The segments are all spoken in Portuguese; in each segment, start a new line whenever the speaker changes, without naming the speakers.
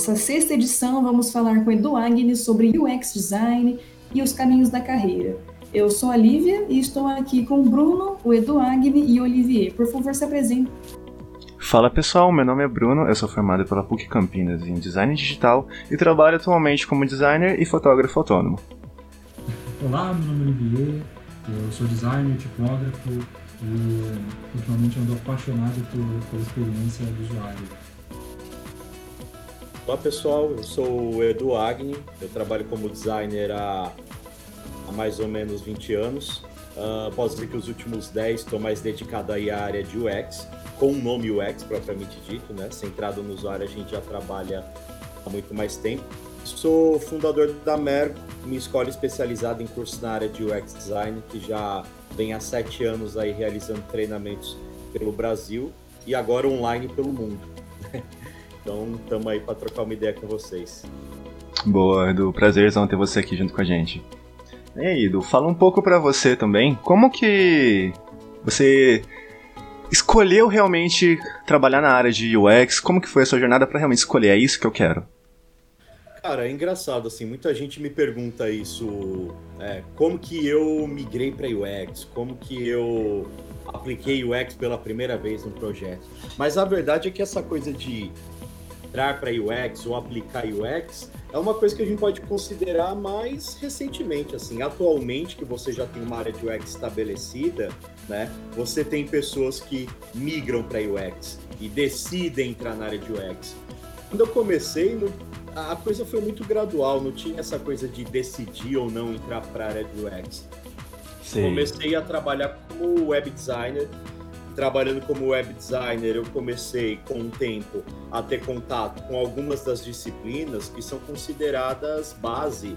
nossa sexta edição, vamos falar com Edu Agnes sobre UX Design e os caminhos da carreira. Eu sou a Lívia e estou aqui com o Bruno, o Edu Agni e o Olivier. Por favor, se apresentem.
Fala pessoal, meu nome é Bruno, eu sou formado pela PUC Campinas em Design Digital e trabalho atualmente como designer e fotógrafo autônomo.
Olá, meu nome é Olivier, eu sou designer, tipógrafo e ultimamente ando apaixonado por, pela experiência do usuário.
Olá pessoal, eu sou o Edu Agni, eu trabalho como designer há, há mais ou menos 20 anos. Uh, posso dizer que os últimos 10 estou mais dedicado aí à área de UX, com o nome UX propriamente dito, né? Centrado no usuário, a gente já trabalha há muito mais tempo. Sou fundador da Merco, minha escola especializada em cursos na área de UX Design, que já vem há sete anos aí realizando treinamentos pelo Brasil e agora online pelo mundo. Então, estamos aí para trocar uma ideia com vocês.
Boa, Edu. Prazerzão ter você aqui junto com a gente. E aí, Edu, fala um pouco para você também. Como que você escolheu realmente trabalhar na área de UX? Como que foi a sua jornada para realmente escolher? É isso que eu quero.
Cara, é engraçado, assim, muita gente me pergunta isso, é, como que eu migrei para UX, como que eu apliquei UX pela primeira vez no projeto. Mas a verdade é que essa coisa de entrar para UX ou aplicar UX é uma coisa que a gente pode considerar mais recentemente, assim, atualmente que você já tem uma área de UX estabelecida, né? Você tem pessoas que migram para UX e decidem entrar na área de UX. Quando eu comecei, a coisa foi muito gradual, não tinha essa coisa de decidir ou não entrar para a área de UX. Sim. Comecei a trabalhar como web designer trabalhando como web designer, eu comecei com o tempo a ter contato com algumas das disciplinas que são consideradas base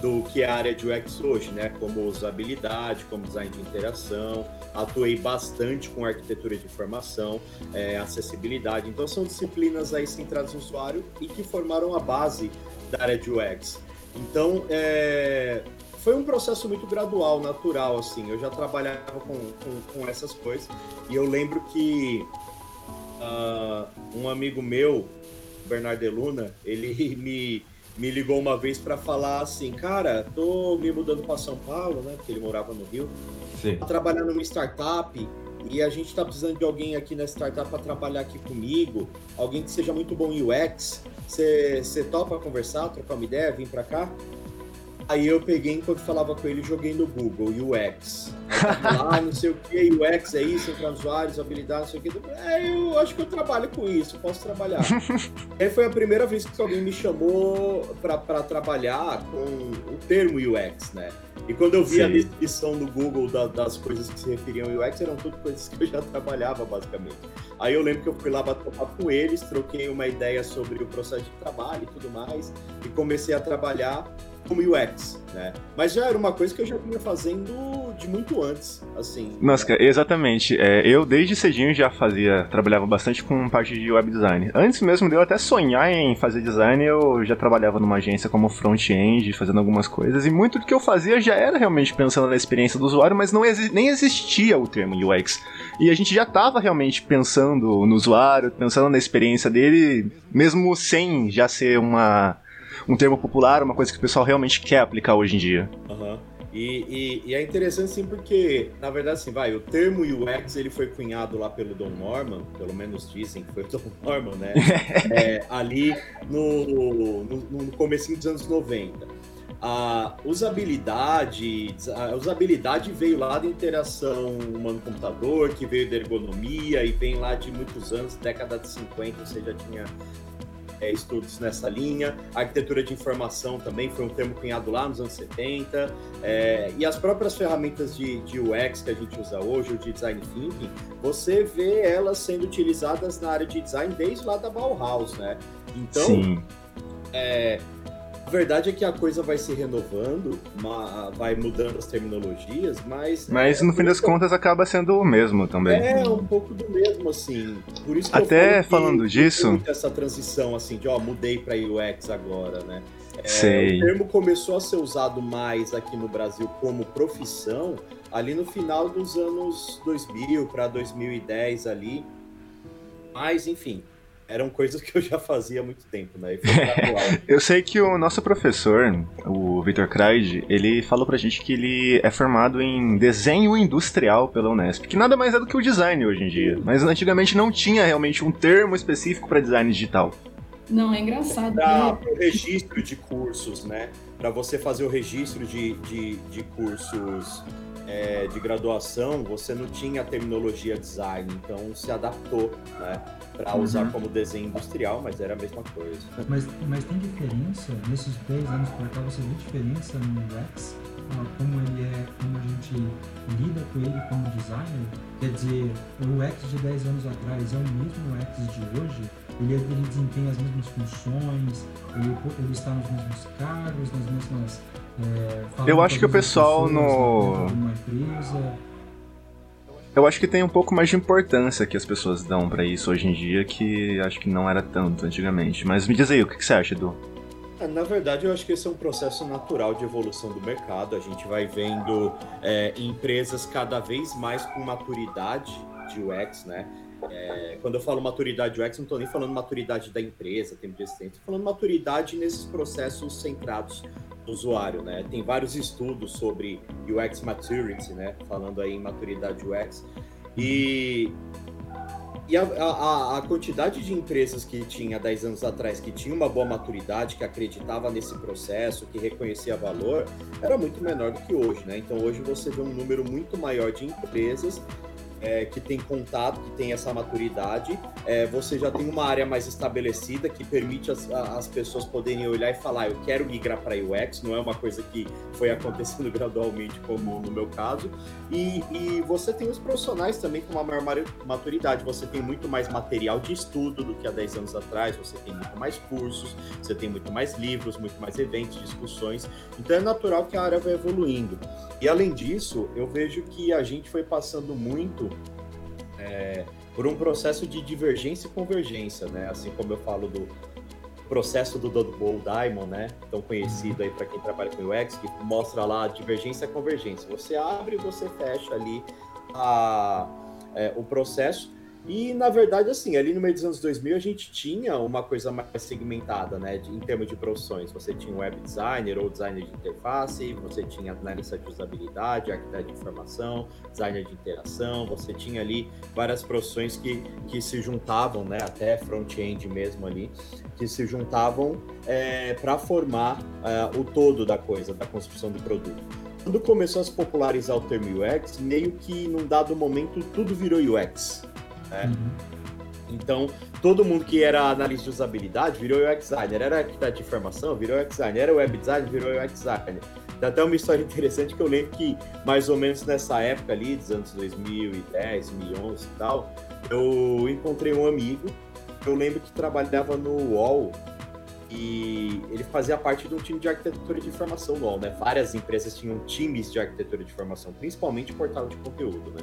do que é a área de UX hoje, né? Como usabilidade, como design de interação. Atuei bastante com arquitetura de informação, é, acessibilidade. Então são disciplinas aí centradas no usuário e que formaram a base da área de UX. Então, é, foi um processo muito gradual, natural, assim. Eu já trabalhava com, com, com essas coisas. E eu lembro que uh, um amigo meu, Bernardo Luna, ele me, me ligou uma vez para falar assim, cara, tô me mudando para São Paulo, né? Porque ele morava no Rio. Sim. Trabalhando numa startup e a gente está precisando de alguém aqui na startup para trabalhar aqui comigo, alguém que seja muito bom em UX. Você topa conversar, trocar uma ideia, vir para cá? Aí eu peguei, enquanto falava com ele, joguei no Google, UX. Ah, não sei o que, UX é isso, entre usuários, habilidade, não sei o que. É, eu acho que eu trabalho com isso, posso trabalhar. aí foi a primeira vez que alguém me chamou para trabalhar com o termo UX, né? E quando eu vi Sim. a descrição do Google da, das coisas que se referiam ao UX, eram tudo coisas que eu já trabalhava, basicamente. Aí eu lembro que eu fui lá bater papo com eles, troquei uma ideia sobre o processo de trabalho e tudo mais, e comecei a trabalhar como UX, né? Mas já era uma coisa que eu já vinha fazendo de muito antes, assim.
Nossa, exatamente. É, eu desde cedinho já fazia, trabalhava bastante com parte de web design. Antes mesmo de eu até sonhar em fazer design, eu já trabalhava numa agência como front-end, fazendo algumas coisas, e muito do que eu fazia já era realmente pensando na experiência do usuário, mas não exi nem existia o termo UX. E a gente já estava realmente pensando no usuário, pensando na experiência dele, mesmo sem já ser uma um termo popular, uma coisa que o pessoal realmente quer aplicar hoje em dia.
Uhum. E, e, e, é interessante sim porque, na verdade, assim, vai, o termo UX ele foi cunhado lá pelo Don Norman, pelo menos dizem que foi o Don Norman, né? é, ali no, no, no comecinho dos anos 90. A usabilidade, a usabilidade veio lá da interação humano-computador, que veio da ergonomia e vem lá de muitos anos, década de 50, você já tinha é, estudos nessa linha. A arquitetura de informação também foi um termo cunhado lá nos anos 70. É, e as próprias ferramentas de, de UX que a gente usa hoje, o de design thinking, você vê elas sendo utilizadas na área de design desde lá da Bauhaus, né? Então, é, verdade é que a coisa vai se renovando, vai mudando as terminologias, mas.
Mas no fim das contas acaba sendo o mesmo também.
É, um pouco do mesmo, assim. Por isso que
Até falando disso.
Essa transição, assim, de ó, mudei para UX agora, né? É, Sei. O termo começou a ser usado mais aqui no Brasil como profissão ali no final dos anos 2000 para 2010 ali. Mas, enfim, eram coisas que eu já fazia há muito tempo, né?
eu sei que o nosso professor, o Victor Kreid, ele falou pra gente que ele é formado em desenho industrial pela Unesp, que nada mais é do que o design hoje em dia. Mas antigamente não tinha realmente um termo específico para design digital.
Não, é engraçado.
Para o registro de cursos, né? Para você fazer o registro de, de, de cursos é, de graduação, você não tinha a terminologia design, então se adaptou, né? Para usar uhum. como desenho industrial, mas era a mesma coisa.
Mas, mas tem diferença, nesses dois anos para cá, você vê diferença no UX? Como ele é, como a gente lida com ele como designer? Quer dizer, o UX de 10 anos atrás é o mesmo UX de hoje? Ele, ele desempenha as mesmas funções, ele, ele está nos mesmos cargos, nas mesmas
é, eu acho que o pessoal no. Eu acho que tem um pouco mais de importância que as pessoas dão para isso hoje em dia, que acho que não era tanto antigamente. Mas me diz aí, o que, você acha, Edu?
É, na verdade, eu acho que esse é um processo natural de evolução do mercado. A gente vai vendo é, empresas cada vez mais com maturidade de UX, né? É, quando eu falo maturidade UX, não estou nem falando maturidade da empresa, de existência, estou falando maturidade nesses processos centrados no usuário, né? Tem vários estudos sobre UX maturity, né? Falando aí em maturidade UX. E, e a, a, a, quantidade de empresas que tinha 10 anos atrás, que tinha uma boa maturidade, que acreditava nesse processo, que reconhecia valor, era muito menor do que hoje, né? Então hoje você vê um número muito maior de empresas é, que tem contato, que tem essa maturidade, é, você já tem uma área mais estabelecida que permite as, as pessoas poderem olhar e falar, eu quero migrar para UX, não é uma coisa que foi acontecendo gradualmente, como no meu caso, e, e você tem os profissionais também com uma maior maturidade, você tem muito mais material de estudo do que há 10 anos atrás, você tem muito mais cursos, você tem muito mais livros, muito mais eventos, discussões, então é natural que a área vai evoluindo. E além disso, eu vejo que a gente foi passando muito é, por um processo de divergência e convergência, né? Assim como eu falo do processo do Double Diamond, né? Tão conhecido aí para quem trabalha com UX, que mostra lá divergência e convergência. Você abre e você fecha ali a, é, o processo e, na verdade, assim, ali no meio dos anos 2000 a gente tinha uma coisa mais segmentada, né, de, em termos de profissões. Você tinha web designer ou designer de interface, você tinha analista de usabilidade, arquiteto de informação, designer de interação, você tinha ali várias profissões que, que se juntavam, né, até front-end mesmo ali, que se juntavam é, para formar é, o todo da coisa, da construção do produto quando começou a se popularizar o termo UX, meio que num dado momento tudo virou UX. Né? Uhum. Então, todo mundo que era analista de usabilidade virou UX designer, era arquiteto de informação, virou UX designer, era web designer, virou UX designer. Tem até uma história interessante que eu lembro que, mais ou menos nessa época ali, dos anos 2010, 2011 e tal, eu encontrei um amigo, eu lembro que trabalhava no UOL, e ele fazia parte de um time de arquitetura de informação no UOL, né? Várias empresas tinham times de arquitetura de informação, principalmente portal de conteúdo, né?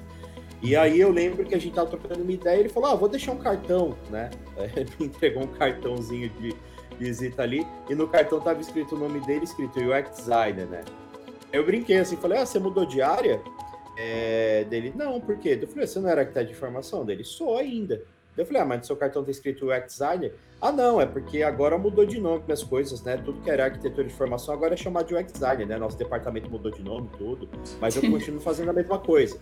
E aí eu lembro que a gente tava trocando uma ideia e ele falou: Ah, vou deixar um cartão, né? Ele me entregou um cartãozinho de visita ali, e no cartão tava escrito o nome dele, escrito UX Designer, né? Eu brinquei assim, falei: Ah, você mudou de área? É, dele, não, por quê? Eu falei: Você não era arquiteto de informação? Dele, sou ainda. Eu falei, ah, mas no seu cartão tá escrito UX Designer? Ah, não, é porque agora mudou de nome as coisas, né? Tudo que era arquitetura de informação agora é chamado de UX Designer, né? Nosso departamento mudou de nome, tudo, mas eu continuo fazendo a mesma coisa.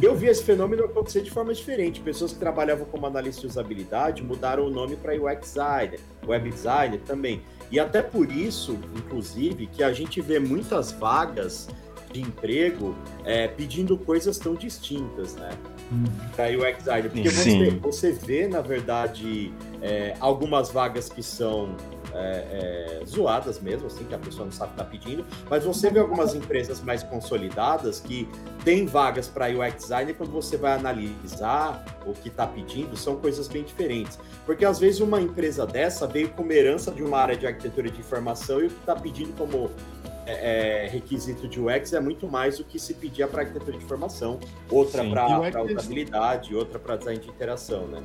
Eu vi esse fenômeno acontecer de forma diferente. Pessoas que trabalhavam como analista de usabilidade mudaram o nome para UX Designer, Web Designer também. E até por isso, inclusive, que a gente vê muitas vagas de emprego é, pedindo coisas tão distintas, né? Hum. Para UX Designer. Porque você, você, vê, na verdade, é, algumas vagas que são é, é, zoadas mesmo, assim, que a pessoa não sabe o que está pedindo, mas você vê algumas empresas mais consolidadas que têm vagas para UX design e quando você vai analisar o que está pedindo, são coisas bem diferentes. Porque às vezes uma empresa dessa veio com uma herança de uma área de arquitetura de informação e o que está pedindo como é, é, requisito de UX é muito mais do que se pedia para arquitetura de informação, outra para usabilidade, outra para design de interação, né?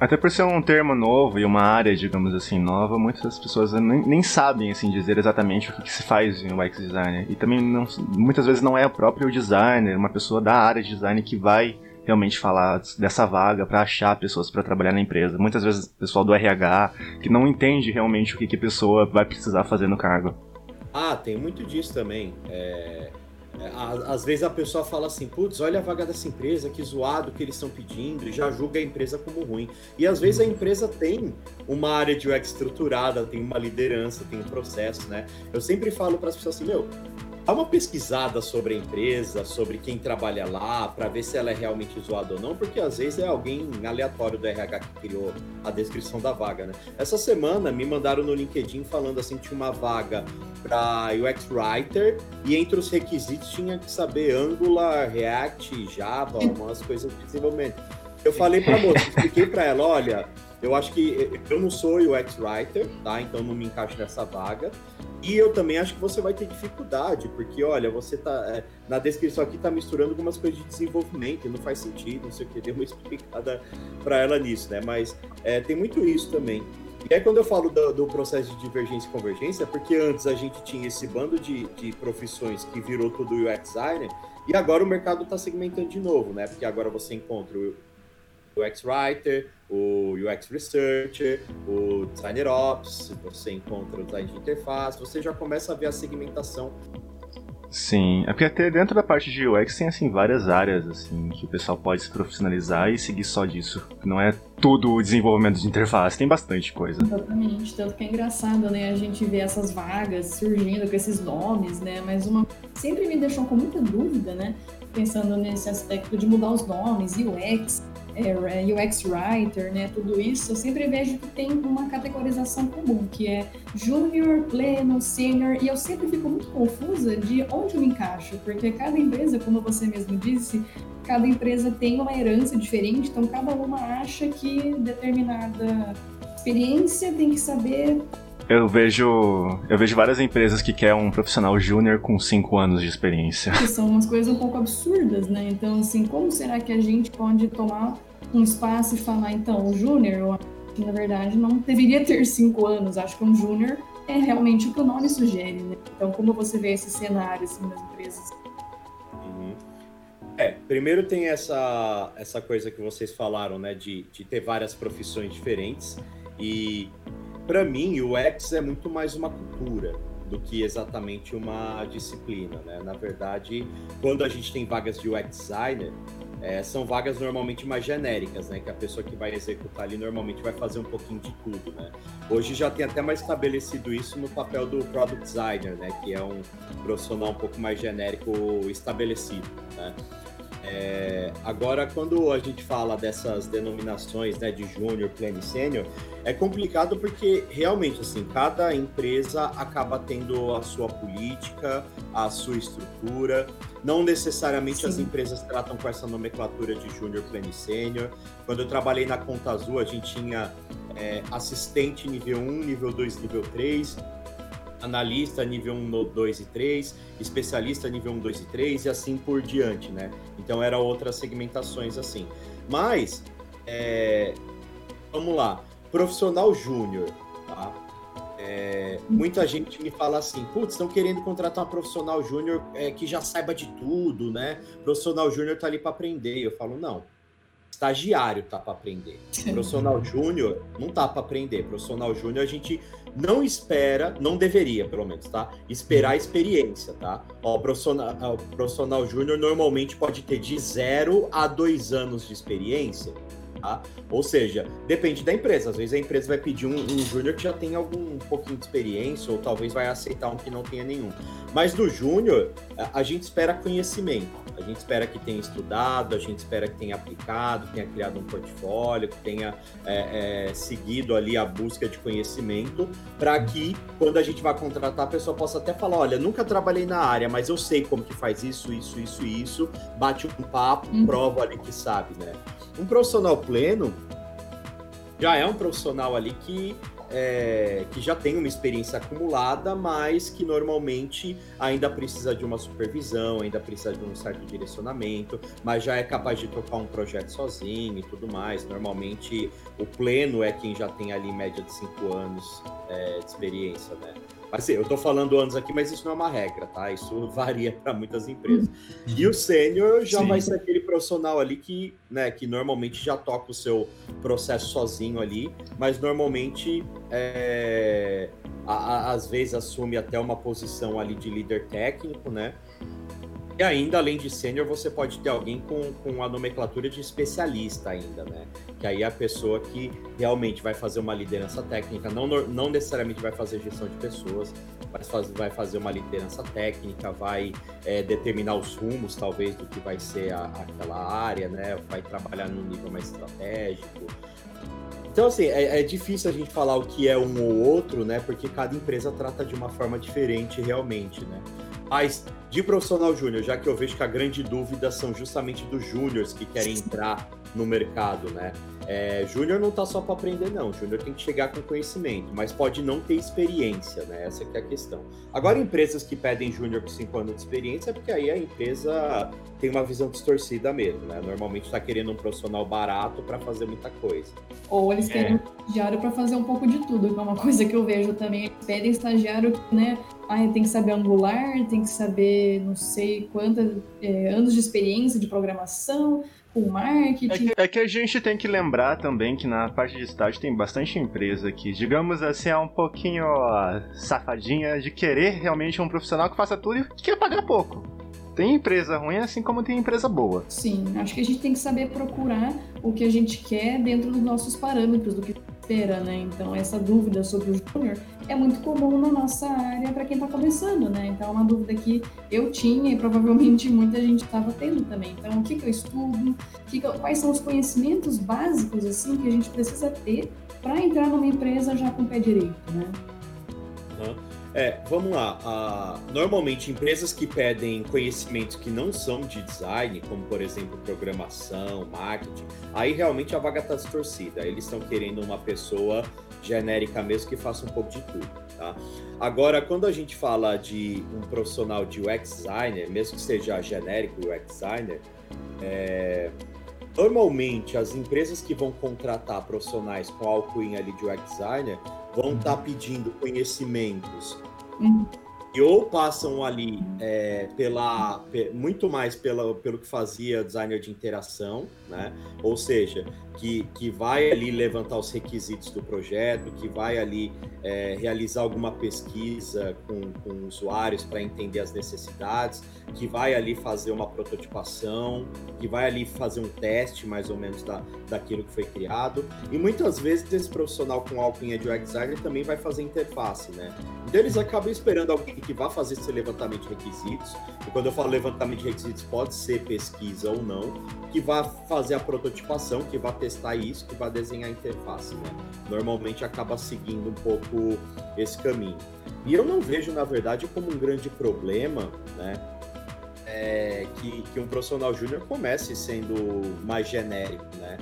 Até por ser um termo novo e uma área, digamos assim, nova, muitas pessoas nem, nem sabem assim dizer exatamente o que, que, se faz em UX designer. E também não, muitas vezes não é o próprio designer, uma pessoa da área de design que vai realmente falar dessa vaga para achar pessoas para trabalhar na empresa. Muitas vezes o pessoal do RH que não entende realmente o que, que a pessoa vai precisar fazer no cargo.
Ah, tem muito disso também. É... É, às vezes a pessoa fala assim, putz, olha a vaga dessa empresa, que zoado que eles estão pedindo, e já julga a empresa como ruim. E às vezes a empresa tem uma área de UX estruturada, tem uma liderança, tem um processo, né? Eu sempre falo para as pessoas assim, meu, Dá uma pesquisada sobre a empresa, sobre quem trabalha lá, para ver se ela é realmente zoada ou não, porque às vezes é alguém aleatório do RH que criou a descrição da vaga, né? Essa semana me mandaram no LinkedIn falando assim tinha uma vaga para UX Writer e entre os requisitos tinha que saber Angular, React, Java, umas coisas de desenvolvimento. Eu falei para a moça, expliquei para ela, olha, eu acho que eu não sou UX Writer, tá? Então não me encaixo nessa vaga. E eu também acho que você vai ter dificuldade, porque olha, você tá. É, na descrição aqui tá misturando algumas coisas de desenvolvimento, não faz sentido, não sei o que, deu uma explicada para ela nisso, né? Mas é, tem muito isso também. E aí, quando eu falo do, do, processo de divergência e convergência, é porque antes a gente tinha esse bando de, de profissões que virou tudo UX designer, e agora o mercado está segmentando de novo, né? Porque agora você encontra o UX Writer, o UX Researcher, o Designer Ops, você encontra o design de interface, você já começa a ver a segmentação.
Sim, é porque até dentro da parte de UX tem assim várias áreas assim que o pessoal pode se profissionalizar e seguir só disso. Não é tudo o desenvolvimento de interface, tem bastante coisa.
Exatamente, tanto que é engraçado, né, a gente ver essas vagas surgindo com esses nomes, né, mas uma sempre me deixou com muita dúvida, né, pensando nesse aspecto de mudar os nomes, UX, é, UX Writer, né, tudo isso, eu sempre vejo que tem uma categorização comum, que é Júnior, Pleno, Senior, e eu sempre fico muito confusa de onde eu me encaixo, porque cada empresa, como você mesmo disse, cada empresa tem uma herança diferente, então cada uma acha que determinada experiência tem que saber
eu vejo, eu vejo várias empresas que querem um profissional júnior com 5 anos de experiência.
Que são umas coisas um pouco absurdas, né? Então, assim, como será que a gente pode tomar um espaço e falar, então, o júnior, na verdade, não deveria ter 5 anos. Acho que um júnior é realmente o que o nome sugere, né? Então, como você vê esse cenário, assim, nas empresas?
Uhum. É, primeiro tem essa, essa coisa que vocês falaram, né, de, de ter várias profissões diferentes e para mim, o UX é muito mais uma cultura do que exatamente uma disciplina, né? Na verdade, quando a gente tem vagas de UX designer, é, são vagas normalmente mais genéricas, né? Que a pessoa que vai executar ali normalmente vai fazer um pouquinho de tudo, né? Hoje já tem até mais estabelecido isso no papel do product designer, né? Que é um profissional um pouco mais genérico estabelecido, né? É, agora, quando a gente fala dessas denominações né, de júnior, pleno e sênior, é complicado porque realmente assim cada empresa acaba tendo a sua política, a sua estrutura. Não necessariamente Sim. as empresas tratam com essa nomenclatura de júnior, pleno e sênior. Quando eu trabalhei na Conta Azul, a gente tinha é, assistente nível 1, nível 2, nível 3 analista nível 1, 2 e 3, especialista nível 1, 2 e 3 e assim por diante, né? Então eram outras segmentações assim. Mas, é... vamos lá, profissional júnior, tá? É... muita gente me fala assim, putz, estão querendo contratar um profissional júnior é, que já saiba de tudo, né? Profissional júnior tá ali para aprender. Eu falo, não, estagiário tá para aprender. Profissional júnior não tá para aprender. Profissional júnior a gente não espera, não deveria, pelo menos, tá? Esperar a experiência, tá? Ó, o profissional, o profissional júnior normalmente pode ter de zero a dois anos de experiência, tá? Ou seja, depende da empresa. Às vezes a empresa vai pedir um, um júnior que já tem algum um pouquinho de experiência, ou talvez vai aceitar um que não tenha nenhum. Mas do júnior, a, a gente espera conhecimento. A gente espera que tenha estudado, a gente espera que tenha aplicado, tenha criado um portfólio, que tenha é, é, seguido ali a busca de conhecimento, para que quando a gente vai contratar, a pessoa possa até falar: olha, nunca trabalhei na área, mas eu sei como que faz isso, isso, isso isso, bate um papo, uhum. prova ali que sabe, né? Um profissional pleno já é um profissional ali que é, que já tem uma experiência acumulada, mas que normalmente ainda precisa de uma supervisão, ainda precisa de um certo direcionamento, mas já é capaz de tocar um projeto sozinho e tudo mais. Normalmente o pleno é quem já tem ali média de cinco anos é, de experiência, né? Mas eu estou falando anos aqui, mas isso não é uma regra, tá? Isso varia para muitas empresas. E o sênior já Sim. vai ser aquele profissional ali que, né, que normalmente já toca o seu processo sozinho ali, mas normalmente é, a, a, às vezes assume até uma posição ali de líder técnico, né? E ainda, além de sênior, você pode ter alguém com, com a nomenclatura de especialista ainda, né? Que aí é a pessoa que realmente vai fazer uma liderança técnica, não, não necessariamente vai fazer gestão de pessoas, mas faz, vai fazer uma liderança técnica, vai é, determinar os rumos, talvez, do que vai ser a, aquela área, né? Vai trabalhar num nível mais estratégico. Então, assim, é, é, difícil a gente falar o que é um ou outro, né? Porque cada empresa trata de uma forma diferente realmente, né? Mas de profissional júnior, já que eu vejo que a grande dúvida são justamente dos júniores que querem entrar no mercado, né? É, júnior não tá só para aprender, não. Júnior tem que chegar com conhecimento, mas pode não ter experiência, né? Essa é a questão. Agora, empresas que pedem júnior com 5 anos de experiência é porque aí a empresa tem uma visão distorcida mesmo, né? Normalmente está querendo um profissional barato para fazer muita coisa.
Ou eles querem é. um estagiário para fazer um pouco de tudo, que é uma coisa que eu vejo também. Eles pedem estagiário, né? Ah, tem que saber angular, tem que saber não sei quantos é, anos de experiência de programação, com marketing. É
que, é que, a gente tem que lembrar também que na parte de estágio tem bastante empresa que, digamos assim, é um pouquinho ó, safadinha de querer realmente um profissional que faça tudo e que quer pagar pouco. Tem empresa ruim assim como tem empresa boa.
Sim, acho que a gente tem que saber procurar o que a gente quer dentro dos nossos parâmetros, do que né? Então, essa dúvida sobre o júnior é muito comum na nossa área para quem está começando, né? Então, é uma dúvida que eu tinha e provavelmente muita gente estava tendo também. Então, o que, que eu estudo? Que que eu, quais são os conhecimentos básicos, assim, que a gente precisa ter para entrar numa empresa já com o pé direito, né?
Uhum. É, vamos lá. Uh, normalmente, empresas que pedem conhecimentos que não são de design, como por exemplo programação, marketing, aí realmente a vaga está distorcida. Eles estão querendo uma pessoa genérica mesmo que faça um pouco de tudo. Tá? Agora, quando a gente fala de um profissional de UX designer, mesmo que seja genérico UX designer, é, Normalmente, as empresas que vão contratar profissionais com alcunha ali de UX designer vão estar tá pedindo conhecimentos uhum. e ou passam ali é, pela muito mais pela, pelo que fazia designer de interação, né? Ou seja, que, que vai ali levantar os requisitos do projeto, que vai ali é, realizar alguma pesquisa com, com usuários para entender as necessidades, que vai ali fazer uma prototipação, que vai ali fazer um teste mais ou menos da, daquilo que foi criado. E muitas vezes esse profissional com alcunha de UX designer também vai fazer interface, né? Então eles acabam esperando alguém que vá fazer esse levantamento de requisitos. E quando eu falo levantamento de requisitos, pode ser pesquisa ou não, que vá fazer a prototipação, que vá testar isso, que vai desenhar a interface, né? Normalmente acaba seguindo um pouco esse caminho. E eu não vejo, na verdade, como um grande problema, né? É, que, que um profissional júnior comece sendo mais genérico, né?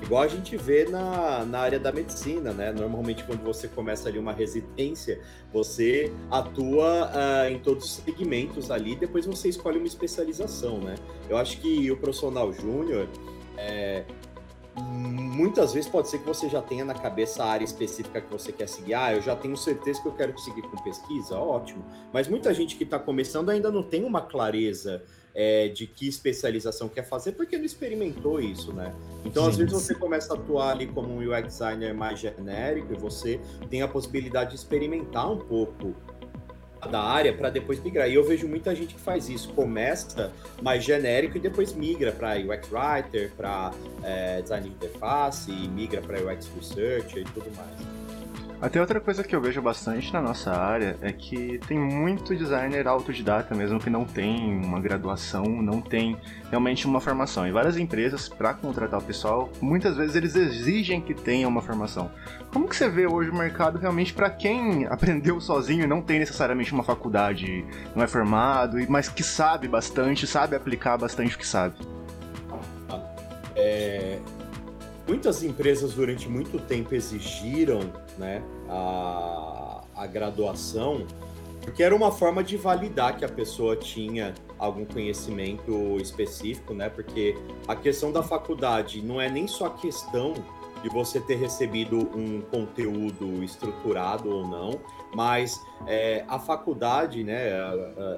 Igual a gente vê na, na área da medicina, né? Normalmente, quando você começa ali uma residência, você atua uh, em todos os segmentos ali, depois você escolhe uma especialização, né? Eu acho que o profissional júnior, é, muitas vezes pode ser que você já tenha na cabeça a área específica que você quer seguir. Ah, eu já tenho certeza que eu quero seguir com pesquisa, ótimo. Mas muita gente que está começando ainda não tem uma clareza é, de que especialização quer fazer porque não experimentou isso, né? Então, Sim. às vezes, você começa a atuar ali como um UX designer mais genérico e você tem a possibilidade de experimentar um pouco da área para depois migrar. E eu vejo muita gente que faz isso, começa mais genérico e depois migra para UX Writer, para é, design de interface, migra para UX Researcher e tudo mais.
Até outra coisa que eu vejo bastante na nossa área é que tem muito designer autodidata mesmo que não tem uma graduação, não tem realmente uma formação. E várias empresas, para contratar o pessoal, muitas vezes eles exigem que tenha uma formação. Como que você vê hoje o mercado realmente para quem aprendeu sozinho e não tem necessariamente uma faculdade, não é formado, mas que sabe bastante, sabe aplicar bastante o que sabe?
É, muitas empresas durante muito tempo exigiram né, a, a graduação, porque era uma forma de validar que a pessoa tinha algum conhecimento específico, né? Porque a questão da faculdade não é nem só questão de você ter recebido um conteúdo estruturado ou não, Mas é, a faculdade, né,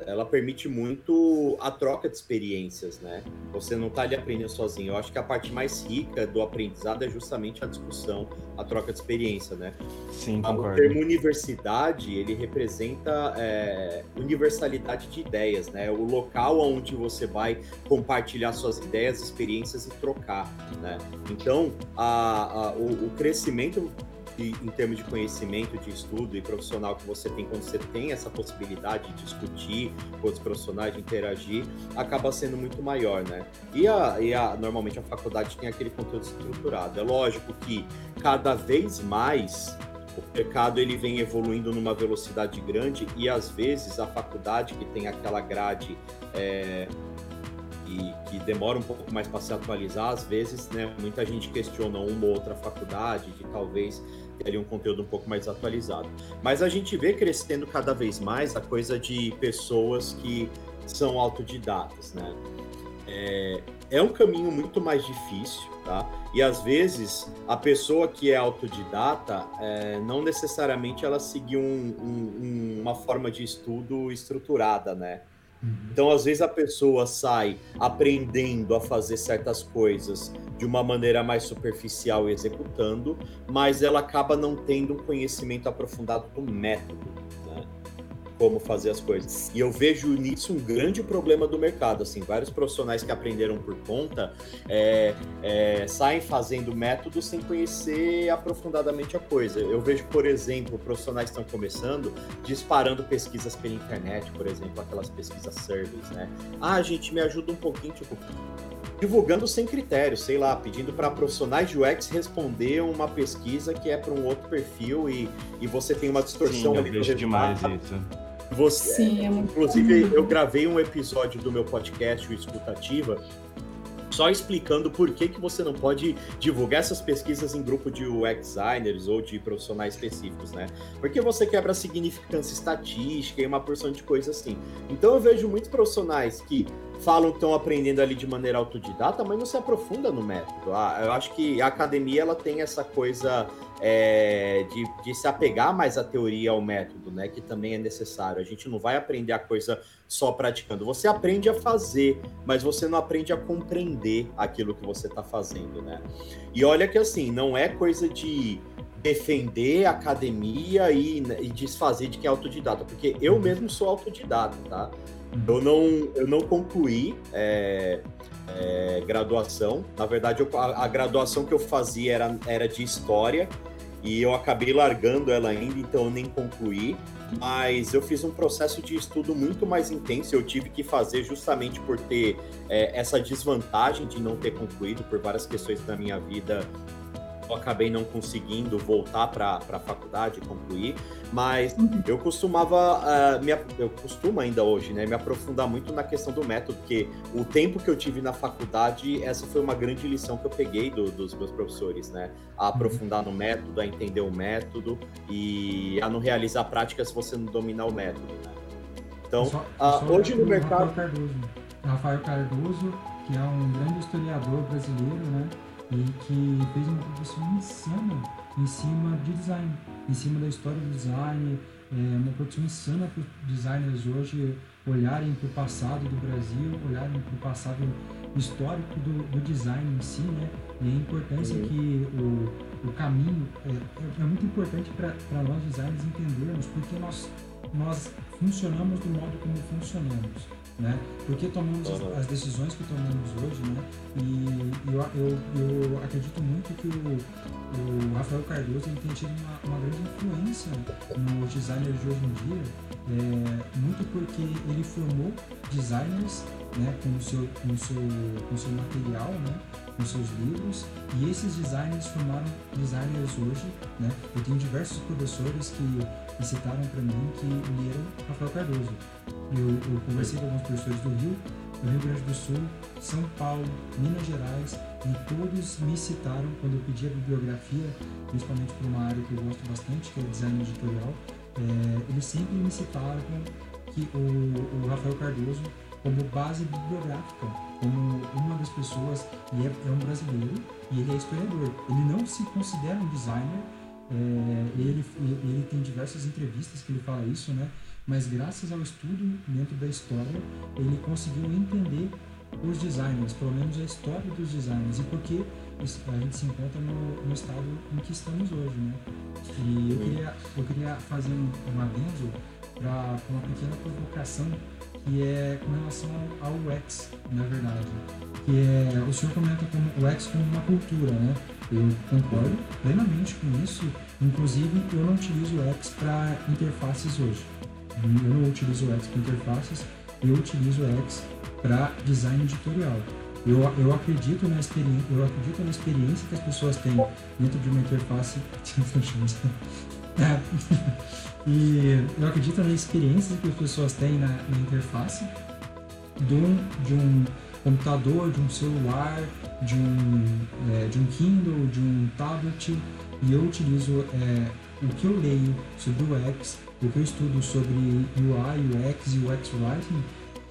ela permite muito a troca de experiências, né? Você não está ali aprendendo sozinho. Eu acho que a parte mais rica do aprendizado é justamente a discussão, a troca de experiência, né?
Sim, concordo.
O termo universidade, ele representa é, universalidade de ideias, né? O local onde você vai compartilhar suas ideias, experiências e trocar, né? Então, a, a o, o crescimento em termos de conhecimento, de estudo e profissional que você tem quando você tem essa possibilidade de discutir com os profissionais, de interagir, acaba sendo muito maior, né? E, a, e a, normalmente a faculdade tem aquele conteúdo estruturado. É lógico que cada vez mais o mercado ele vem evoluindo numa velocidade grande e às vezes a faculdade que tem aquela grade é, e que demora um pouco mais para se atualizar, às vezes, né, muita gente questiona uma ou outra faculdade de talvez teria um conteúdo um pouco mais atualizado. Mas a gente vê crescendo cada vez mais a coisa de pessoas que são autodidatas, né? É, é um caminho muito mais difícil, tá? E às vezes a pessoa que é autodidata é, não necessariamente ela seguiu um, um, uma forma de estudo estruturada, né? Uhum. Então, às vezes, a pessoa sai aprendendo a fazer certas coisas de uma maneira mais superficial e executando, mas ela acaba não tendo um conhecimento aprofundado do método como fazer as coisas. E eu vejo nisso um grande problema do mercado. Assim, vários profissionais que aprenderam por conta é, é, saem fazendo métodos sem conhecer aprofundadamente a coisa. Eu vejo, por exemplo, profissionais que estão começando disparando pesquisas pela internet, por exemplo, aquelas pesquisas surveys, né? Ah, gente, me ajuda um pouquinho, tipo, divulgando sem critério, sei lá, pedindo para profissionais de UX responder uma pesquisa que é para um outro perfil e, e você tem uma distorção
Sim, eu vejo demais isso.
Você, Sim, é muito inclusive, bom. eu gravei um episódio do meu podcast, o Escutativa, só explicando por que, que você não pode divulgar essas pesquisas em grupo de UX designers ou de profissionais específicos, né? Porque você quebra significância estatística e uma porção de coisas assim. Então eu vejo muitos profissionais que falam que estão aprendendo ali de maneira autodidata, mas não se aprofunda no método. Ah, eu acho que a academia ela tem essa coisa é, de, de, se apegar mais à teoria ao método, né? Que também é necessário. A gente não vai aprender a coisa só praticando. Você aprende a fazer, mas você não aprende a compreender aquilo que você está fazendo, né? E olha que assim, não é coisa de defender a academia e, e desfazer de quem é autodidata, porque eu mesmo sou autodidata, tá? Eu não, eu não concluí é, é, graduação. Na verdade, eu, a, a, graduação que eu fazia era, era de história e eu acabei largando ela ainda, então eu nem concluí. Mas eu fiz um processo de estudo muito mais intenso. Eu tive que fazer justamente por ter é, essa desvantagem de não ter concluído por várias questões da minha vida eu acabei não conseguindo voltar para a faculdade e concluir, mas uhum. eu costumava, uh, me, eu costumo ainda hoje, né, me aprofundar muito na questão do método, porque o tempo que eu tive na faculdade, essa foi uma grande lição que eu peguei do, dos meus professores, né, a uhum. aprofundar no método, a entender o método e a não realizar prática se você não dominar o método, né. Então, só, uh, hoje no mercado...
Rafael Cardoso, Rafael Cardoso, que é um grande historiador brasileiro, né, e que fez uma produção insana em cima de design, em cima da história do design, é uma produção insana para os designers hoje olharem para o passado do Brasil, olharem para o passado histórico do, do, design em si, né? E a importância que o, o caminho é, é, é muito importante para nós designers entendermos porque nós nós funcionamos do modo como funcionamos né? Porque tomamos as, as, decisões que tomamos hoje, né? E eu, eu, eu acredito muito que o, o Rafael Cardoso tem tido uma, uma, grande influência nos designers de hoje em dia, é, muito porque ele formou designers né, com o seu, com o seu, com o seu material, né, com seus livros, e esses designers formaram designers hoje, né? Eu tenho diversos professores que citaram para mim que leram Rafael Cardoso. Eu, eu conversei com alguns professores do Rio, do Rio Grande do Sul, São Paulo, Minas Gerais, e todos me citaram quando eu pedi a bibliografia, principalmente para uma área que eu gosto bastante, que é design editorial. É, eles sempre me citaram que o, o Rafael Cardoso como base bibliográfica, como uma das pessoas, e é, é, um brasileiro, e ele é historiador. Ele não se considera um designer, é, ele, ele tem diversas entrevistas que ele fala isso, né? Mas graças ao estudo dentro da história, ele conseguiu entender os designers, pelo menos a história dos designers e por que a gente se encontra no, no estado em que estamos hoje, né? E eu queria, eu queria fazer um, um adendo para uma pequena provocação que é com relação ao UX, na verdade. Que é, o senhor comenta como o UX como uma cultura, né? Eu concordo plenamente com isso. Inclusive, eu não utilizo o UX para interfaces hoje. Eu não utilizo o UX para interfaces, eu utilizo o UX para design editorial. Eu, eu, acredito na experiência, eu acredito na experiência que as pessoas têm dentro de uma interface. e eu acredito na experiência que as pessoas têm na, na interface de um, de um computador, de um celular, de um, é, de um Kindle, de um tablet. E eu utilizo é, o que eu leio sobre o UX, o que eu estudo sobre UI, UX e UX Writing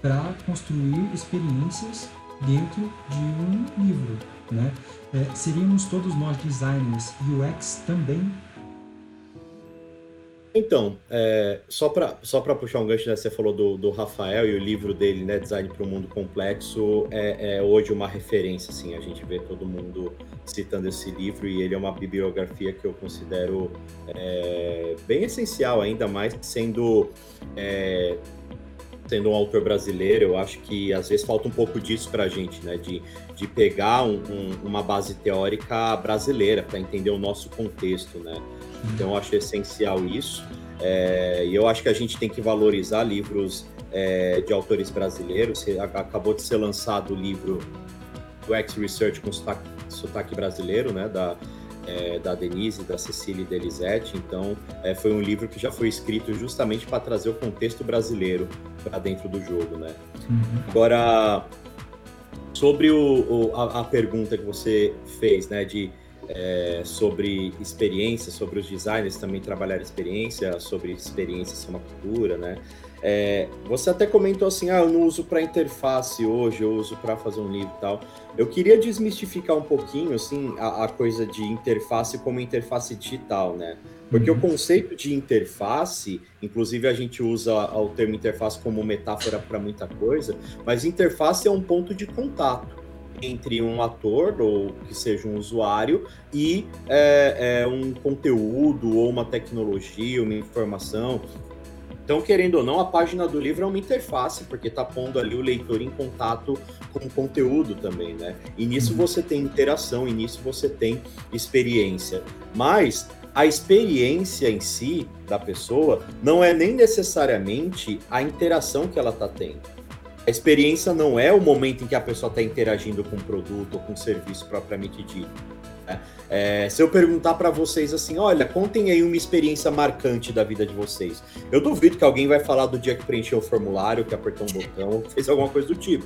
para construir experiências dentro de um livro. Né? É, seríamos todos nós designers UX também?
Então, é, só para só puxar um gancho, né, você falou do, do Rafael e o livro dele, né, Design para o Mundo Complexo, é, é, hoje uma referência, assim, a gente vê todo mundo citando esse livro e ele é uma bibliografia que eu considero é, bem essencial, ainda mais sendo é, sendo um autor brasileiro, eu acho que às vezes falta um pouco disso para a gente, né? De, de pegar um, um, uma base teórica brasileira para entender o nosso contexto, né? Então acho essencial isso. É, e eu acho que a gente tem que valorizar livros é, de autores brasileiros. Acabou de ser lançado o livro do X Research com sotaque, sotaque brasileiro, né? Da, é, da Denise, da Cecília e da Elisete. Então, é, foi um livro que já foi escrito justamente para trazer o contexto brasileiro para dentro do jogo, né? Uhum. Agora, sobre o, o a, a, pergunta que você fez, né, de é, sobre experiência, sobre os designers também trabalhar experiência, sobre experiência ser uma cultura, né? É, você até comentou assim, ah, eu não uso para interface hoje, eu uso para fazer um livro e tal. Eu queria desmistificar um pouquinho, assim, a, a coisa de interface como interface digital, né? Porque uhum. o conceito de interface, inclusive a gente usa o termo interface como metáfora para muita coisa, mas interface é um ponto de contato entre um ator ou que seja um usuário e é, é, um conteúdo ou uma tecnologia, uma informação. Então, querendo ou não, a página do livro é uma interface, porque está pondo ali o leitor em contato com o conteúdo também, né? E nisso uhum. você tem interação, e nisso você tem experiência. Mas a experiência em si da pessoa não é nem necessariamente a interação que ela está tendo. A experiência não é o momento em que a pessoa está interagindo com o produto ou com o serviço propriamente dito né? É, se eu perguntar para vocês assim, olha, contem aí uma experiência marcante da vida de vocês. Eu duvido que alguém vai falar do dia que preencheu o formulário, que apertou um botão, fez alguma coisa do tipo.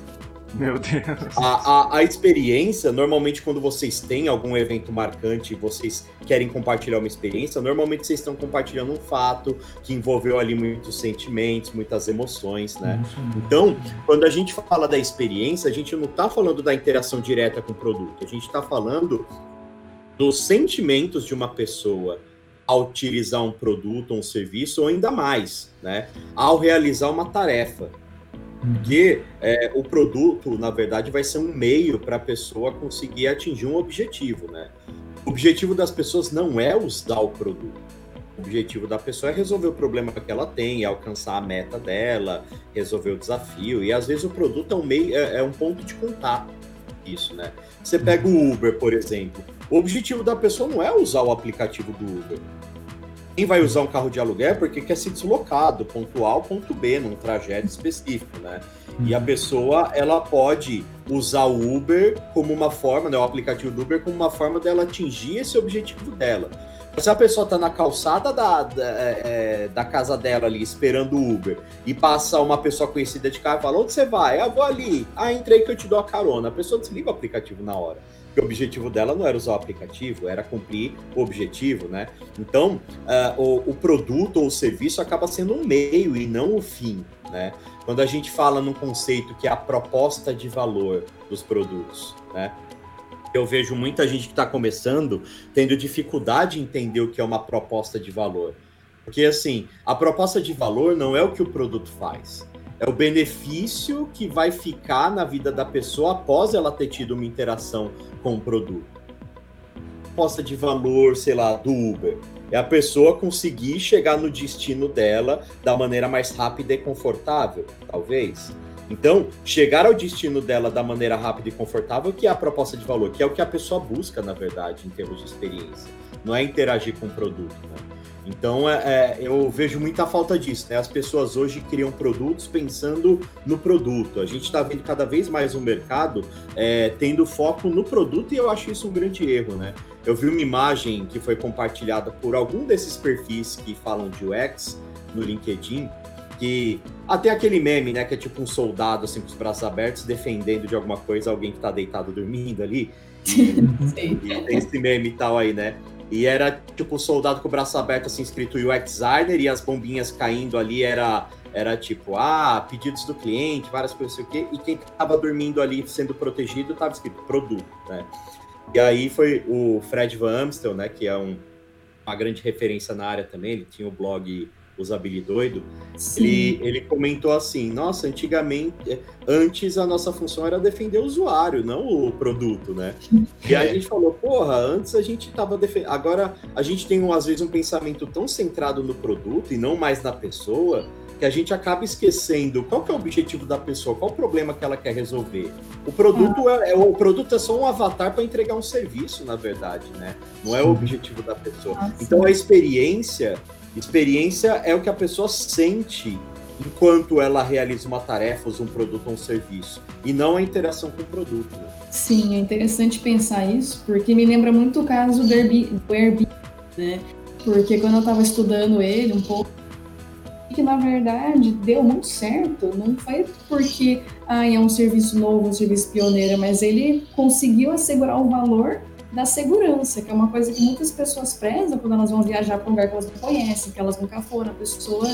Meu Deus.
A, a, a, experiência, normalmente, quando vocês têm algum evento marcante e vocês querem compartilhar uma experiência, normalmente vocês estão compartilhando um fato que envolveu ali muitos sentimentos, muitas emoções, né? Então, quando a gente fala da experiência, a gente não está falando da interação direta com o produto, a gente está falando dos sentimentos de uma pessoa ao utilizar um produto ou um serviço, ou ainda mais, né, ao realizar uma tarefa. Porque é, o produto, na verdade, vai ser um meio para a pessoa conseguir atingir um objetivo, né? O objetivo das pessoas não é usar o produto. O objetivo da pessoa é resolver o problema que ela tem, é alcançar a meta dela, resolver o desafio. E às vezes o produto é um meio, é, é um ponto de contato. Isso, né? Você pega o Uber, por exemplo. O objetivo da pessoa não é usar o aplicativo do Uber. Quem vai usar um carro de aluguel é porque quer se deslocar do ponto A ao ponto B, num trajeto específico, né? E a uhum. pessoa, ela pode usar o Uber como uma forma, né, o aplicativo do Uber como uma forma dela atingir esse objetivo dela. Se a pessoa está na calçada da, da, é, é, da, casa dela ali, esperando o Uber, e passa uma pessoa conhecida de carro e fala, onde você vai? Ah, vou ali. Ah, entrei que eu te dou a carona. A pessoa desliga o aplicativo na hora o objetivo dela não era usar o aplicativo, era cumprir o objetivo, né? Então, uh, o, o, produto ou o serviço acaba sendo um meio e não o fim, né? Quando a gente fala num conceito que é a proposta de valor dos produtos, né? eu vejo muita gente que está começando tendo dificuldade em entender o que é uma proposta de valor. Porque, assim, a proposta de valor não é o que o produto faz, é o benefício que vai ficar na vida da pessoa após ela ter tido uma interação com o produto. Proposta de valor, sei lá, do Uber. É a pessoa conseguir chegar no destino dela da maneira mais rápida e confortável, talvez. Então, chegar ao destino dela da maneira rápida e confortável, que é a proposta de valor, que é o que a pessoa busca, na verdade, em termos de experiência. Não é interagir com o produto, né? Então, é, é, eu vejo muita falta disso, né? As pessoas hoje criam produtos pensando no produto. A gente está vendo cada vez mais o mercado é, tendo foco no produto e eu acho isso um grande erro, né? Eu vi uma imagem que foi compartilhada por algum desses perfis que falam de UX no LinkedIn, que até aquele meme, né, que é tipo um soldado assim com os braços abertos defendendo de alguma coisa alguém que tá deitado dormindo ali. E, e tem esse meme e tal aí, né? E era tipo um soldado com o braço aberto assim escrito UX designer e as bombinhas caindo ali era era tipo, ah, pedidos do cliente, várias coisas assim, o quê, e quem tava dormindo ali sendo protegido tava escrito produto, né? E aí foi o Fred Van Amstel, né, que é um, uma grande referência na área também, ele tinha o blog Usabilidoido, ele, ele comentou assim, nossa, antigamente, antes a nossa função era defender o usuário, não o produto, né? E aí a gente falou, porra, antes a gente tava defendendo, agora a gente tem às vezes um pensamento tão centrado no produto e não mais na pessoa, que a gente acaba esquecendo qual que é o objetivo da pessoa, qual o problema que ela quer resolver. O produto ah. é, é, o produto é só um avatar para entregar um serviço, na verdade, né? Não é o objetivo da pessoa. Ah, então a experiência, experiência é o que a pessoa sente enquanto ela realiza uma tarefa, usa um produto ou um serviço, e não a interação com o produto.
Sim, é interessante pensar isso, porque me lembra muito o caso do Airbnb, né? Porque quando eu estava estudando ele um pouco que na verdade deu muito certo. Não foi porque ah, é um serviço novo, um serviço pioneiro, mas ele conseguiu assegurar o valor da segurança, que é uma coisa que muitas pessoas prezam quando elas vão viajar para um lugar que elas não conhecem, que elas nunca foram. A pessoa,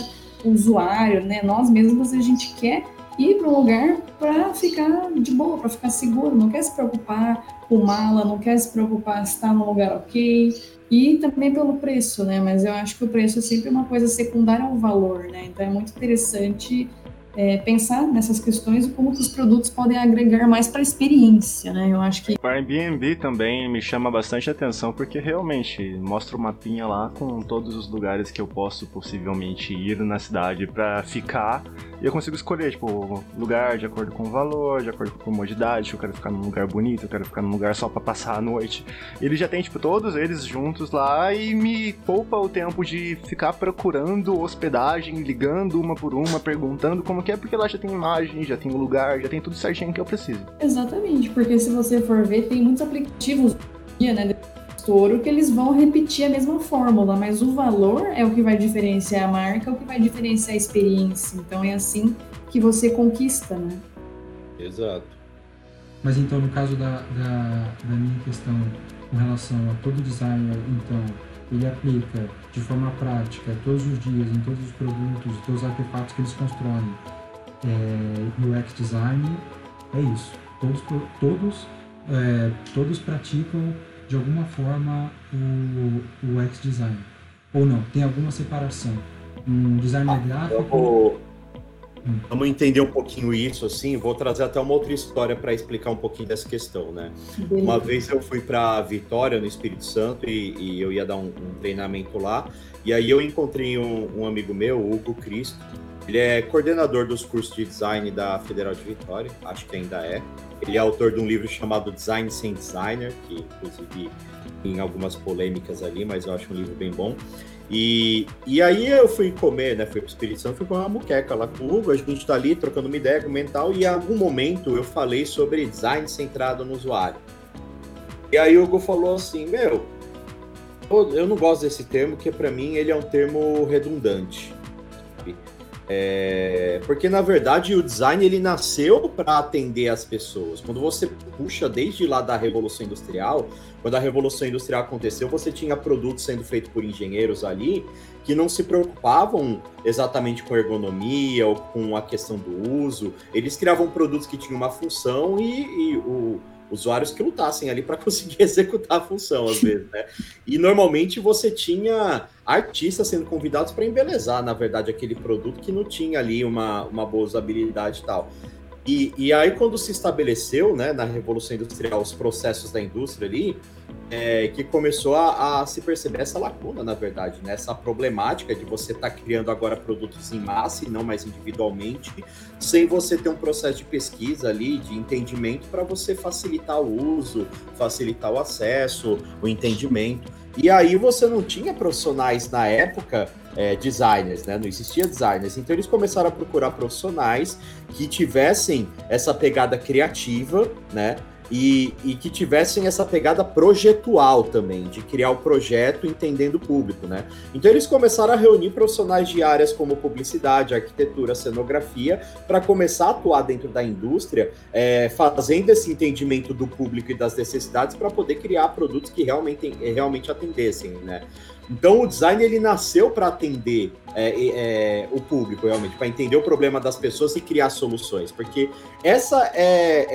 o usuário, né? Nós mesmos a gente quer ir para um lugar para ficar de boa, para ficar seguro, não quer se preocupar com mala, não quer se preocupar se está num lugar ok, e também pelo preço, né? Mas eu acho que o preço é sempre uma coisa secundária ao valor, né? Então é muito interessante é, pensar nessas questões e como que os produtos podem agregar mais para a experiência, né? Eu acho que
o Airbnb também me chama bastante atenção porque realmente mostra o mapinha lá com todos os lugares que eu posso possivelmente ir na cidade para ficar e eu consigo escolher tipo lugar de acordo com o valor, de acordo com a comodidade, eu quero ficar num lugar bonito, eu quero ficar num lugar só para passar a noite. Ele já tem tipo todos eles juntos lá e me poupa o tempo de ficar procurando hospedagem, ligando uma por uma, perguntando como que é porque lá já tem imagem, já tem o lugar, já tem tudo certinho que eu preciso.
Exatamente, porque se você for ver, tem muitos aplicativos né, de estouro que eles vão repetir a mesma fórmula, mas o valor é o que vai diferenciar a marca, é o que vai diferenciar a experiência. Então é assim que você conquista, né?
Exato.
Mas então, no caso da, da, da minha questão com relação a todo designer, então, ele aplica de forma prática todos os dias em todos os produtos, todos os artefatos que eles constroem é, UX design, é isso. Todos, todos, é, todos praticam de alguma forma o, o UX design. Ou não, tem alguma separação. Um designer ah, gráfico.
Vou... Hum. Vamos entender um pouquinho isso, assim. Vou trazer até uma outra história para explicar um pouquinho dessa questão, né? Beleza. Uma vez eu fui para Vitória, no Espírito Santo, e, e eu ia dar um, um, treinamento lá. E aí eu encontrei um, um amigo meu, Hugo Cristo, ele é coordenador dos cursos de design da Federal de Vitória, acho que ainda é. Ele é autor de um livro chamado Design Sem Designer, que inclusive tem algumas polêmicas ali, mas eu acho um livro bem bom. E, e aí eu fui comer, né? Fui pro Espírito Santo, fui comer uma muqueca lá com o Hugo, a gente tá ali trocando uma ideia mental, e em algum momento eu falei sobre design centrado no usuário. E aí o Hugo falou assim, meu, eu não gosto desse termo, que para mim ele é um termo redundante. É, porque na verdade o design ele nasceu para atender as pessoas. Quando você puxa desde lá da Revolução Industrial, quando a Revolução Industrial aconteceu, você tinha produtos sendo feitos por engenheiros ali que não se preocupavam exatamente com ergonomia ou com a questão do uso. Eles criavam produtos que tinham uma função e, e o, usuários que lutassem ali para conseguir executar a função, às vezes, né? E normalmente você tinha artistas sendo convidados para embelezar, na verdade, aquele produto que não tinha ali uma, uma boa usabilidade e tal. E, e aí, quando se estabeleceu, né, na Revolução Industrial, os processos da indústria ali, é, que começou a, a, se perceber essa lacuna, na verdade, né? essa problemática de você estar tá criando agora produtos em massa e não mais individualmente, sem você ter um processo de pesquisa ali, de entendimento, para você facilitar o uso, facilitar o acesso, o entendimento. E aí você não tinha profissionais na época, é, designers, né? Não existia designers. Então eles começaram a procurar profissionais que tivessem essa pegada criativa, né? E, e, que tivessem essa pegada projetual também, de criar o projeto entendendo o público, né? Então eles começaram a reunir profissionais de áreas como publicidade, arquitetura, cenografia, para começar a atuar dentro da indústria, é, fazendo esse entendimento do público e das necessidades para poder criar produtos que realmente, realmente atendessem, né? Então o design ele nasceu para atender é, é, o público realmente, para entender o problema das pessoas e criar soluções, porque essa é,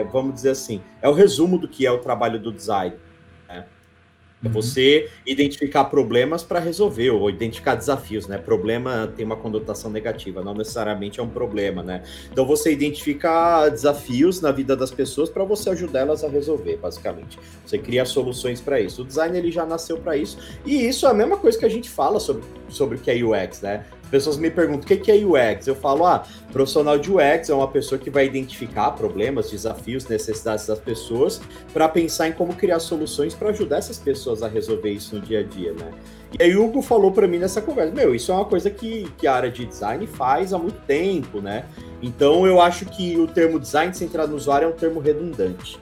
é, vamos dizer assim, é o resumo do que é o trabalho do design. É você identificar problemas para resolver, ou identificar desafios, né? Problema tem uma conotação negativa, não necessariamente é um problema, né? Então você identifica desafios na vida das pessoas para você ajudar elas a resolver, basicamente. Você cria soluções para isso. O design ele já nasceu para isso, e isso é a mesma coisa que a gente fala sobre, sobre o que é UX, né? Pessoas me perguntam o que é UX. Eu falo, ah, profissional de UX é uma pessoa que vai identificar problemas, desafios, necessidades das pessoas para pensar em como criar soluções para ajudar essas pessoas a resolver isso no dia a dia, né? E aí o Hugo falou para mim nessa conversa, meu, isso é uma coisa que, que a área de design faz há muito tempo, né? Então eu acho que o termo design centrado no usuário é um termo redundante.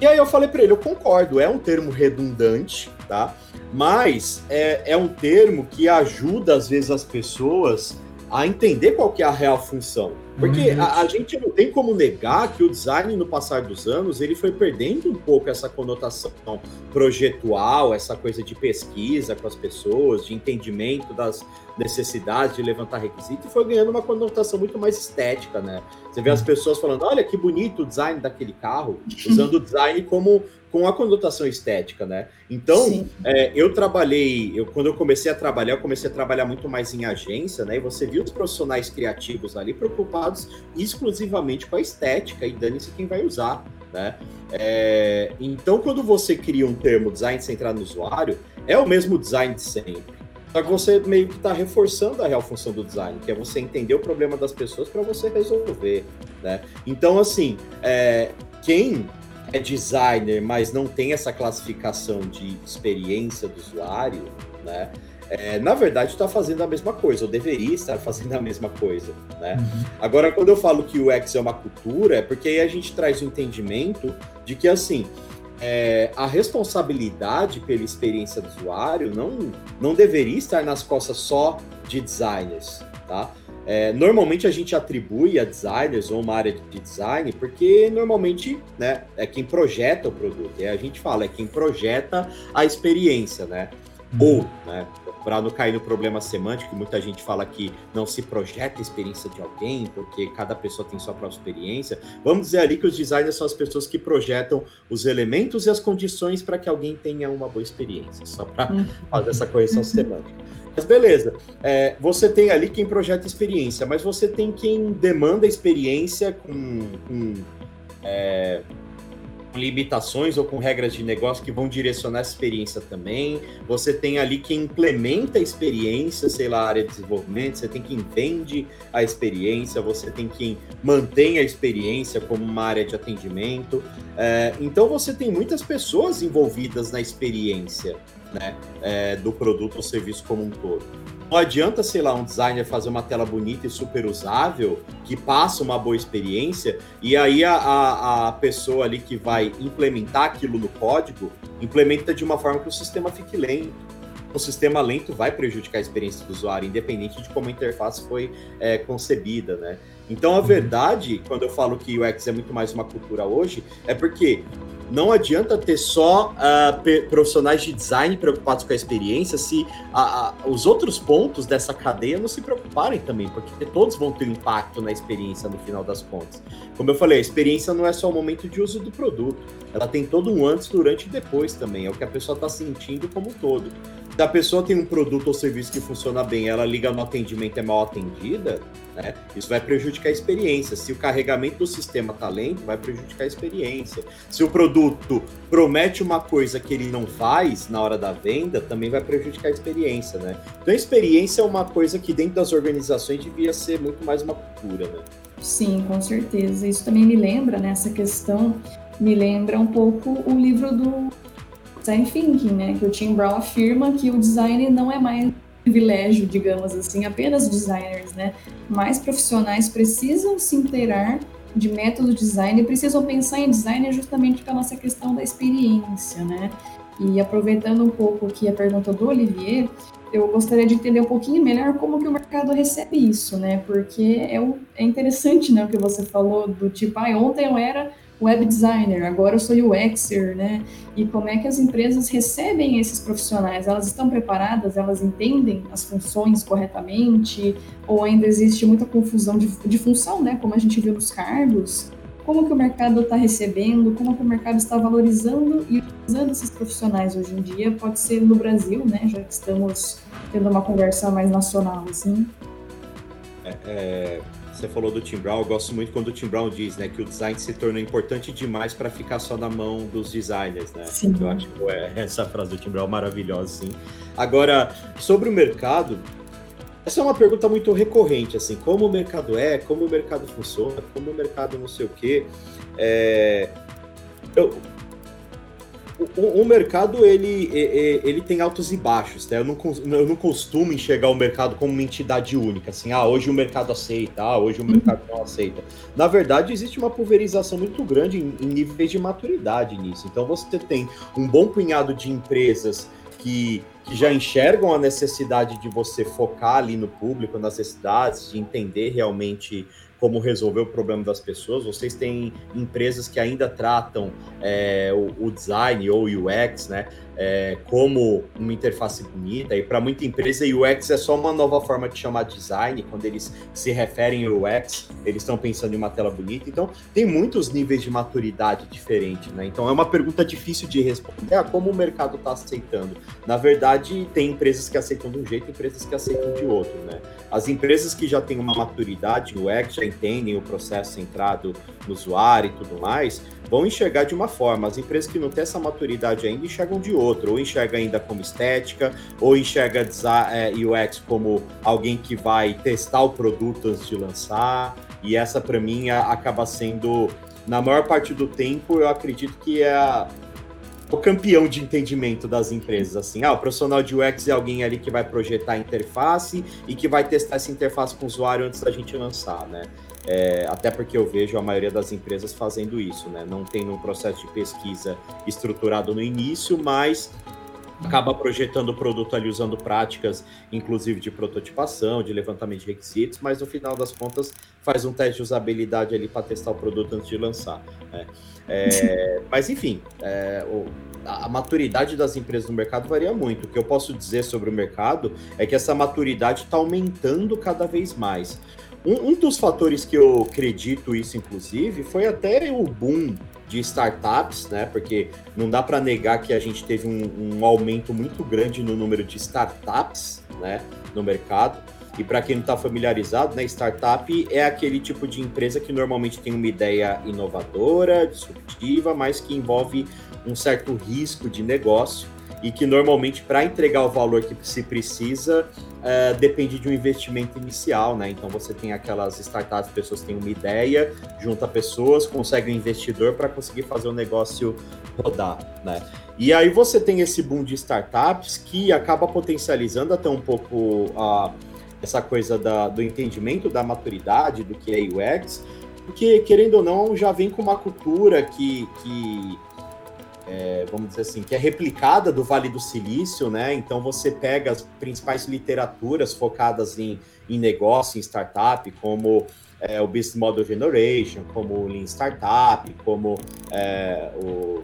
E aí eu falei para ele, eu concordo, é um termo redundante, tá? Mas é, é um termo que ajuda, às vezes, as pessoas a entender qual que é a real função. Porque uhum. a, a, gente não tem como negar que o design, no passar dos anos, ele foi perdendo um pouco essa conotação projetual, essa coisa de pesquisa com as pessoas, de entendimento das necessidades, de levantar requisitos, e foi ganhando uma conotação muito mais estética, né? Você vê as uhum. pessoas falando, olha que bonito o design daquele carro, usando o design como com a conotação estética, né? Então, é, eu trabalhei, eu, quando eu comecei a trabalhar, eu comecei a trabalhar muito mais em agência, né? E você viu os profissionais criativos ali preocupados exclusivamente com a estética e dane-se quem vai usar, né? É, então, quando você cria um termo design centrado no usuário, é o mesmo design de sempre. Só que você meio que está reforçando a real função do design, que é você entender o problema das pessoas para você resolver, né? Então, assim, é, quem é designer, mas não tem essa classificação de experiência do usuário, né? É, na verdade, está fazendo a mesma coisa, ou deveria estar fazendo a mesma coisa, né? Uhum. Agora, quando eu falo que o X é uma cultura, é porque aí a gente traz o entendimento de que, assim, é, a responsabilidade pela experiência do usuário não, não deveria estar nas costas só de designers, tá? É, normalmente a gente atribui a designers ou uma área de design, porque normalmente né, é quem projeta o produto. E a gente fala, é quem projeta a experiência, né? Uhum. Ou, né, para não cair no problema semântico, que muita gente fala que não se projeta a experiência de alguém, porque cada pessoa tem sua própria experiência. Vamos dizer ali que os designers são as pessoas que projetam os elementos e as condições para que alguém tenha uma boa experiência, só para uhum. fazer essa correção semântica. Mas beleza, é, você tem ali quem projeta experiência, mas você tem quem demanda experiência com, com é, limitações ou com regras de negócio que vão direcionar essa experiência também. Você tem ali quem implementa a experiência, sei lá, área de desenvolvimento, você tem quem vende a experiência, você tem quem mantém a experiência como uma área de atendimento. É, então você tem muitas pessoas envolvidas na experiência né, é, do produto ou serviço como um todo. Não adianta, sei lá, um designer fazer uma tela bonita e super usável, que passa uma boa experiência, e aí a, a, a pessoa ali que vai implementar aquilo no código, implementa de uma forma que o sistema fique lento o sistema lento vai prejudicar a experiência do usuário, independente de como a interface foi é, concebida, né? Então, a verdade, quando eu falo que o UX é muito mais uma cultura hoje, é porque não adianta ter só uh, profissionais de design preocupados com a experiência se os outros pontos dessa cadeia não se preocuparem também, porque todos vão ter impacto na experiência no final das contas. Como eu falei, a experiência não é só o momento de uso do produto, ela tem todo um antes, durante e depois também, é o que a pessoa está sentindo como um todo. Se a pessoa tem um produto ou serviço que funciona bem, ela liga no atendimento é mal atendida, né? Isso vai prejudicar a experiência. Se o carregamento do sistema está lento, vai prejudicar a experiência. Se o produto promete uma coisa que ele não faz na hora da venda, também vai prejudicar a experiência, né? Então a experiência é uma coisa que dentro das organizações devia ser muito mais uma cultura, né?
Sim, com certeza. Isso também me lembra né, questão, me lembra um pouco o livro do design thinking, né? Que o Tim Brown afirma que o design não é mais privilégio, digamos assim, apenas designers, né? Mais profissionais precisam se inteirar de método design e precisam pensar em design justamente pela nossa questão da experiência, né? E aproveitando um pouco aqui a pergunta do Olivier, eu gostaria de entender um pouquinho melhor como que o mercado recebe isso, né? Porque é, é interessante, né, o que você falou do tipo, ah, ontem eu era web designer, agora eu sou UXer, né? E como é que as empresas recebem esses profissionais? Elas estão preparadas? Elas entendem as funções corretamente? Ou ainda existe muita confusão de, de função, né? Como a gente viu nos cargos? Como que o mercado está recebendo? Como que o mercado está valorizando e usando esses profissionais hoje em dia? Pode ser no Brasil, né? Já que estamos tendo uma conversa mais nacional, assim.
É, é você falou do Tim Brown, eu gosto muito quando o Tim Brown diz, né, que o design se tornou importante demais para ficar só na mão dos designers, né? Sim. Eu acho que é, essa frase do Tim Brown maravilhosa, sim. Agora, sobre o mercado, essa é uma pergunta muito recorrente, assim, como o mercado é, como o mercado funciona, como o mercado não sei o quê. É... Eu, o, o, mercado ele, ele tem altos e baixos, né? Eu não, eu não costumo enxergar o mercado como uma entidade única, assim, ah, hoje o mercado aceita, ah, hoje o uhum. mercado não aceita. Na verdade, existe uma pulverização muito grande em, em níveis de maturidade nisso. Então, você tem um bom punhado de empresas que, que, já enxergam a necessidade de você focar ali no público, nas necessidades, de entender realmente como resolver o problema das pessoas. Vocês têm empresas que ainda tratam é, o, o, design ou UX, né? é, como uma interface bonita, e para muita empresa UX é só uma nova forma de chamar design, quando eles se referem ao UX, eles estão pensando em uma tela bonita, então tem muitos níveis de maturidade diferentes, né? Então é uma pergunta difícil de responder, ah, como o mercado está aceitando? Na verdade, tem empresas que aceitam de um jeito e empresas que aceitam de outro, né? As empresas que já têm uma maturidade UX, já entendem o processo centrado no usuário e tudo mais, vão enxergar de uma forma. As empresas que não têm essa maturidade ainda enxergam de outra, ou enxerga ainda como estética, ou enxerga é, UX como alguém que vai testar o produto antes de lançar. E essa, para mim, acaba sendo, na maior parte do tempo, eu acredito que é o campeão de entendimento das empresas, assim, ah, o profissional de UX é alguém ali que vai projetar a interface e que vai testar essa interface com o usuário antes da gente lançar, né? É, até porque eu vejo a maioria das empresas fazendo isso, né? Não tem um processo de pesquisa estruturado no início, mas acaba projetando o produto ali usando práticas, inclusive de prototipação, de levantamento de requisitos, mas no final das contas faz um teste de usabilidade ali para testar o produto antes de lançar. Né? É, mas enfim, é, o, a maturidade das empresas no mercado varia muito. O que eu posso dizer sobre o mercado é que essa maturidade está aumentando cada vez mais. Um, um, dos fatores que eu acredito isso, inclusive, foi até o boom de startups, né? Porque não dá para negar que a gente teve um, um, aumento muito grande no número de startups, né, no mercado. E para quem não está familiarizado, né, startup é aquele tipo de empresa que normalmente tem uma ideia inovadora, disruptiva, mas que envolve um certo risco de negócio e que normalmente para entregar o valor que se precisa uh, depende de um investimento inicial, né? Então você tem aquelas startups, pessoas têm uma ideia, junta pessoas, consegue um investidor para conseguir fazer o negócio rodar, né? E aí você tem esse boom de startups que acaba potencializando até um pouco a essa coisa da, do entendimento da maturidade do que é UX, porque querendo ou não já vem com uma cultura que, que é, vamos dizer assim, que é replicada do Vale do Silício, né? Então você pega as principais literaturas focadas em, em negócio, em startup, como é, o Business Model Generation, como o Lean Startup, como é, o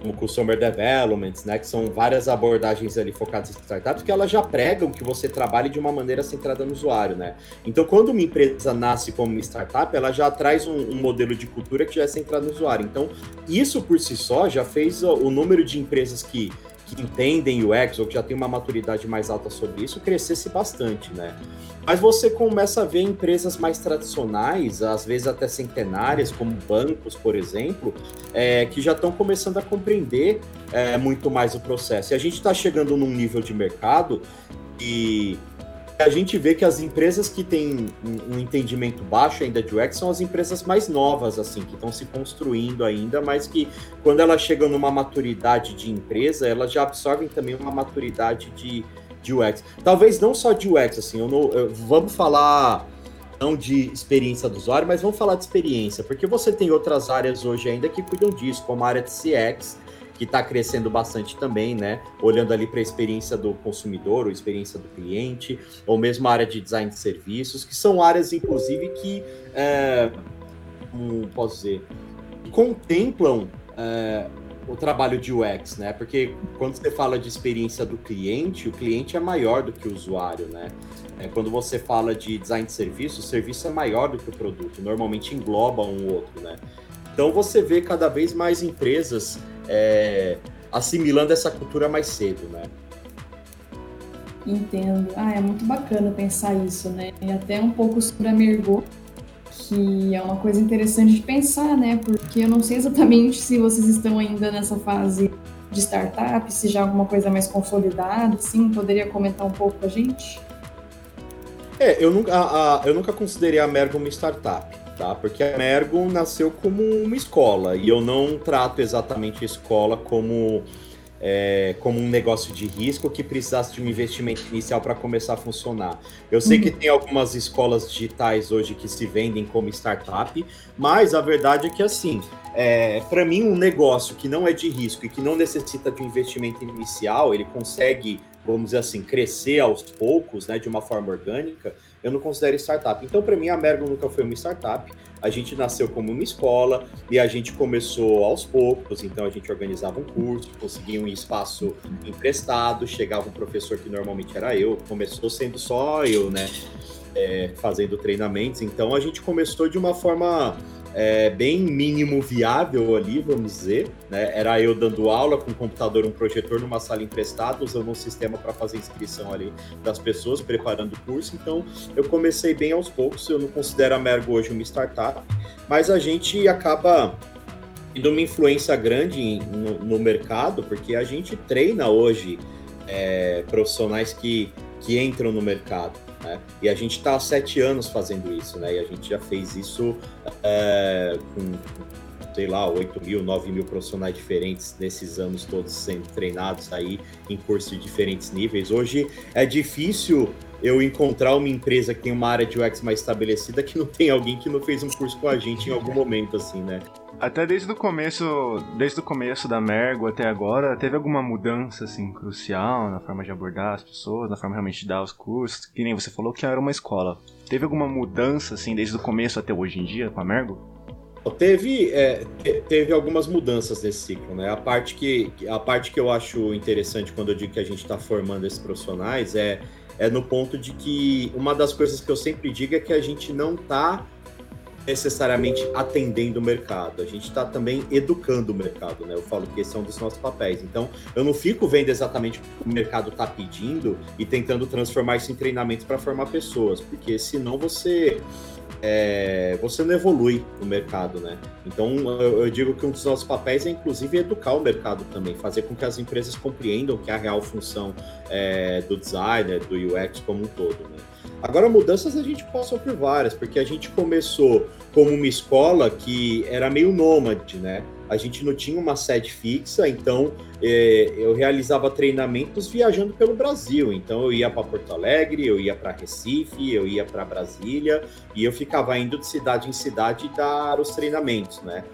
como Customer Development, né, que são várias abordagens ali focadas em startups, que elas já pregam que você trabalhe de uma maneira centrada no usuário, né? Então, quando uma empresa nasce como uma startup, ela já traz um, um modelo de cultura que já é centrado no usuário. Então, isso por si só já fez o, o número de empresas que que entendem UX ou que já tem uma maturidade mais alta sobre isso crescesse bastante, né? Mas você começa a ver empresas mais tradicionais, às vezes até centenárias, como bancos, por exemplo, é, que já estão começando a compreender é, muito mais o processo. E a gente está chegando num nível de mercado e a gente vê que as empresas que têm um, entendimento baixo ainda de UX são as empresas mais novas, assim, que estão se construindo ainda, mas que quando elas chegam numa maturidade de empresa, elas já absorvem também uma maturidade de, de UX. Talvez não só de UX, assim, eu não, eu, vamos falar não de experiência do usuário, mas vamos falar de experiência, porque você tem outras áreas hoje ainda que cuidam disso, como a área de CX, que está crescendo bastante também, né? Olhando ali para a experiência do consumidor, ou experiência do cliente, ou mesmo a área de design de serviços, que são áreas, inclusive, que, é, como posso dizer, contemplam é, o trabalho de UX, né? Porque quando você fala de experiência do cliente, o cliente é maior do que o usuário, né? É, quando você fala de design de serviço, o serviço é maior do que o produto, normalmente engloba um ou outro, né? Então você vê cada vez mais empresas é, assimilando essa cultura mais cedo, né?
Entendo. Ah, é muito bacana pensar isso, né? E até um pouco sobre a Mergo, que é uma coisa interessante de pensar, né? Porque eu não sei exatamente se vocês estão ainda nessa fase de startup, se já alguma coisa mais consolidada, sim, poderia comentar um pouco com a gente?
É, eu nunca, a, a, eu nunca considerei a Mergo uma startup tá? Porque a Mergo nasceu como uma escola e eu não trato exatamente a escola como é, como um negócio de risco que precisasse de um investimento inicial para começar a funcionar. Eu sei uhum. que tem algumas escolas digitais hoje que se vendem como startup, mas a verdade é que assim, é, para mim um negócio que não é de risco e que não necessita de um investimento inicial, ele consegue, vamos dizer assim, crescer aos poucos, né, de uma forma orgânica eu não considero startup. Então, para mim, a Mergo nunca foi uma startup. A gente nasceu como uma escola e a gente começou aos poucos. Então, a gente organizava um curso, conseguia um espaço emprestado, chegava um professor que normalmente era eu, começou sendo só eu, né? É, fazendo treinamentos. Então, a gente começou de uma forma é, bem mínimo viável ali, vamos dizer. Né? Era eu dando aula com um computador, um projetor numa sala emprestada, usando um sistema para fazer inscrição ali das pessoas, preparando o curso. Então, eu comecei bem aos poucos. Eu não considero a Mergo hoje uma startup, mas a gente acaba tendo uma influência grande no, no mercado, porque a gente treina hoje é, profissionais que, que entram no mercado. Né? E a gente está há sete anos fazendo isso, né? E a gente já fez isso é, com, sei lá, 8 mil, 9 mil profissionais diferentes nesses anos todos sendo treinados aí em cursos de diferentes níveis. Hoje é difícil eu encontrar uma empresa que tem uma área de UX mais estabelecida que não tem alguém que não fez um curso com a gente em algum momento, assim, né?
Até desde o começo, desde o começo da Mergo até agora, teve alguma mudança assim crucial na forma de abordar as pessoas, na forma realmente de dar os cursos, que nem você falou que era uma escola. Teve alguma mudança assim desde o começo até hoje em dia com a Mergo?
Teve, é, teve algumas mudanças nesse ciclo, né? A parte que, a parte que eu acho interessante quando eu digo que a gente está formando esses profissionais é, é no ponto de que uma das coisas que eu sempre digo é que a gente não está necessariamente atendendo o mercado, a gente está também educando o mercado, né? Eu falo que esse é um dos nossos papéis. Então, eu não fico vendo exatamente o que o mercado está pedindo e tentando transformar isso em treinamentos para formar pessoas, porque senão você é, você não evolui no mercado, né? Então, eu, eu, digo que um dos nossos papéis é, inclusive, educar o mercado também, fazer com que as empresas compreendam que a real função é, do designer, do UX como um todo, né? Agora, mudanças a gente passou por várias, porque a gente começou como uma escola que era meio nômade, né? A gente não tinha uma sede fixa, então é, eu realizava treinamentos viajando pelo Brasil. Então eu ia para Porto Alegre, eu ia para Recife, eu ia para Brasília e eu ficava indo de cidade em cidade dar os treinamentos, né?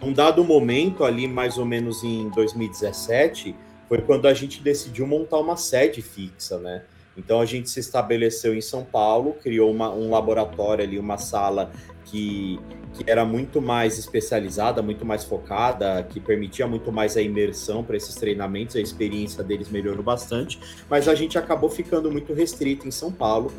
Um dado momento ali, mais ou menos em 2017, foi quando a gente decidiu montar uma sede fixa, né? Então a gente se estabeleceu em São Paulo, criou uma, um laboratório ali, uma sala que, que era muito mais especializada, muito mais focada, que permitia muito mais a imersão para esses treinamentos, a experiência deles melhorou bastante, mas a gente acabou ficando muito restrito em São Paulo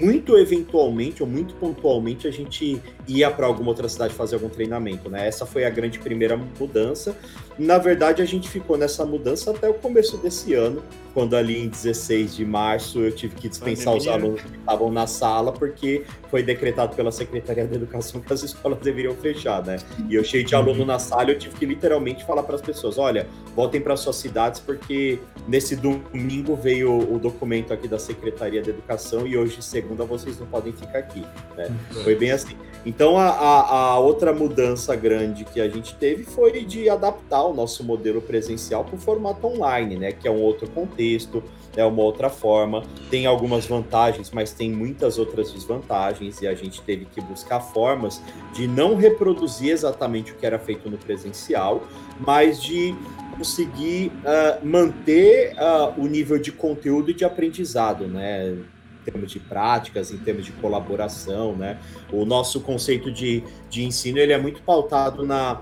muito eventualmente ou muito pontualmente a gente ia para alguma outra cidade fazer algum treinamento, né? Essa foi a grande primeira mudança. Na verdade, a gente ficou nessa mudança até o começo desse ano, quando ali em 16 de março eu tive que dispensar os alunos que estavam na sala, porque foi decretado pela Secretaria da Educação que as escolas deveriam fechar, né? E eu cheio de aluno na sala, eu tive que literalmente falar para as pessoas: olha, voltem para suas cidades, porque nesse domingo veio o documento aqui da Secretaria da Educação e hoje, segunda, vocês não podem ficar aqui. Né? Foi bem assim. Então, a, a, a, outra mudança grande que a gente teve foi de adaptar o nosso modelo presencial para o formato online, né? Que é um outro contexto, é uma outra forma. Tem algumas vantagens, mas tem muitas outras desvantagens, e a gente teve que buscar formas de não reproduzir exatamente o que era feito no presencial, mas de conseguir uh, manter uh, o nível de conteúdo e de aprendizado, né? em termos de práticas, em termos de colaboração, né? O nosso conceito de, de ensino ele é muito pautado na,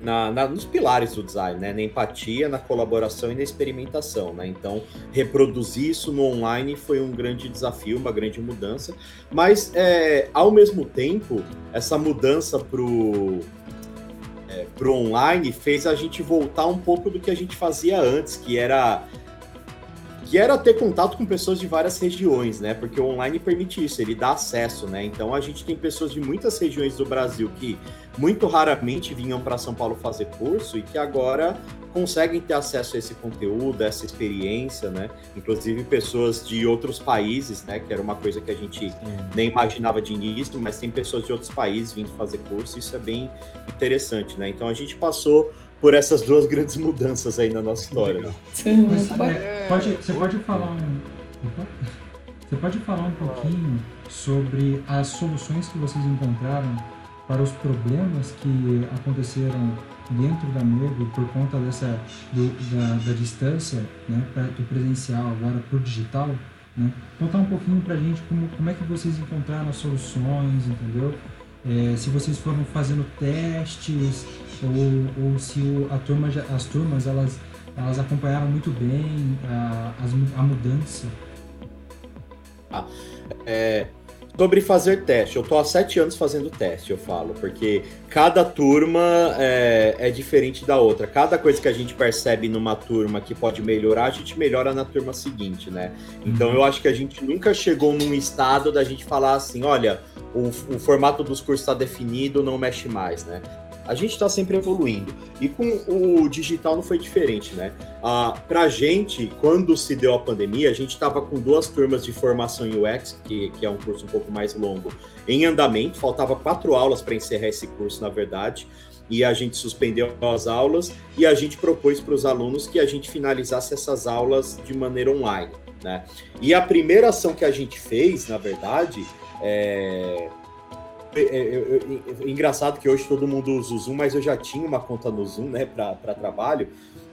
na, na, nos pilares do design, né? Na empatia, na colaboração e na experimentação, né? Então, reproduzir isso no online foi um grande desafio, uma grande mudança, mas é, ao mesmo tempo, essa mudança para o é, pro online fez a gente voltar um pouco do que a gente fazia antes, que era que era ter contato com pessoas de várias regiões, né? Porque o online permite isso, ele dá acesso, né? Então a gente tem pessoas de muitas regiões do Brasil que muito raramente vinham para São Paulo fazer curso e que agora conseguem ter acesso a esse conteúdo, a essa experiência, né? Inclusive pessoas de outros países, né? Que era uma coisa que a gente nem imaginava de início, mas tem pessoas de outros países vindo fazer curso, isso é bem interessante, né? Então a gente passou por essas duas grandes mudanças aí na nossa história. Né?
Mas, é, pode, você pode falar um, você pode falar um pouquinho sobre as soluções que vocês encontraram para os problemas que aconteceram dentro da MEG por conta dessa do, da, da, distância né, do presencial agora para o digital, né? Contar um pouquinho para a gente como, como é que vocês encontraram as soluções, entendeu? É, se vocês foram fazendo testes ou, ou se o, a turma, as turmas elas, elas acompanharam muito bem a, a, mudança.
Ah, é, sobre fazer teste, eu tô há sete anos fazendo teste, eu falo, porque cada turma é, é, diferente da outra. Cada coisa que a gente percebe numa turma que pode melhorar, a gente melhora na turma seguinte, né? Então eu acho que a gente nunca chegou num estado da gente falar assim, olha, o, o formato dos cursos está definido, não mexe mais, né? A gente está sempre evoluindo. E com o digital não foi diferente, né? Ah, Para a gente, quando se deu a pandemia, a gente estava com duas turmas de formação em UX, que, que é um curso um pouco mais longo, em andamento. Faltava quatro aulas para encerrar esse curso, na verdade. E a gente suspendeu as aulas e a gente propôs para os alunos que a gente finalizasse essas aulas de maneira online. Né? E a primeira ação que a gente fez, na verdade, é, é, é, é, engraçado que hoje todo mundo usa o Zoom, mas eu já tinha uma conta no Zoom, né, para trabalho.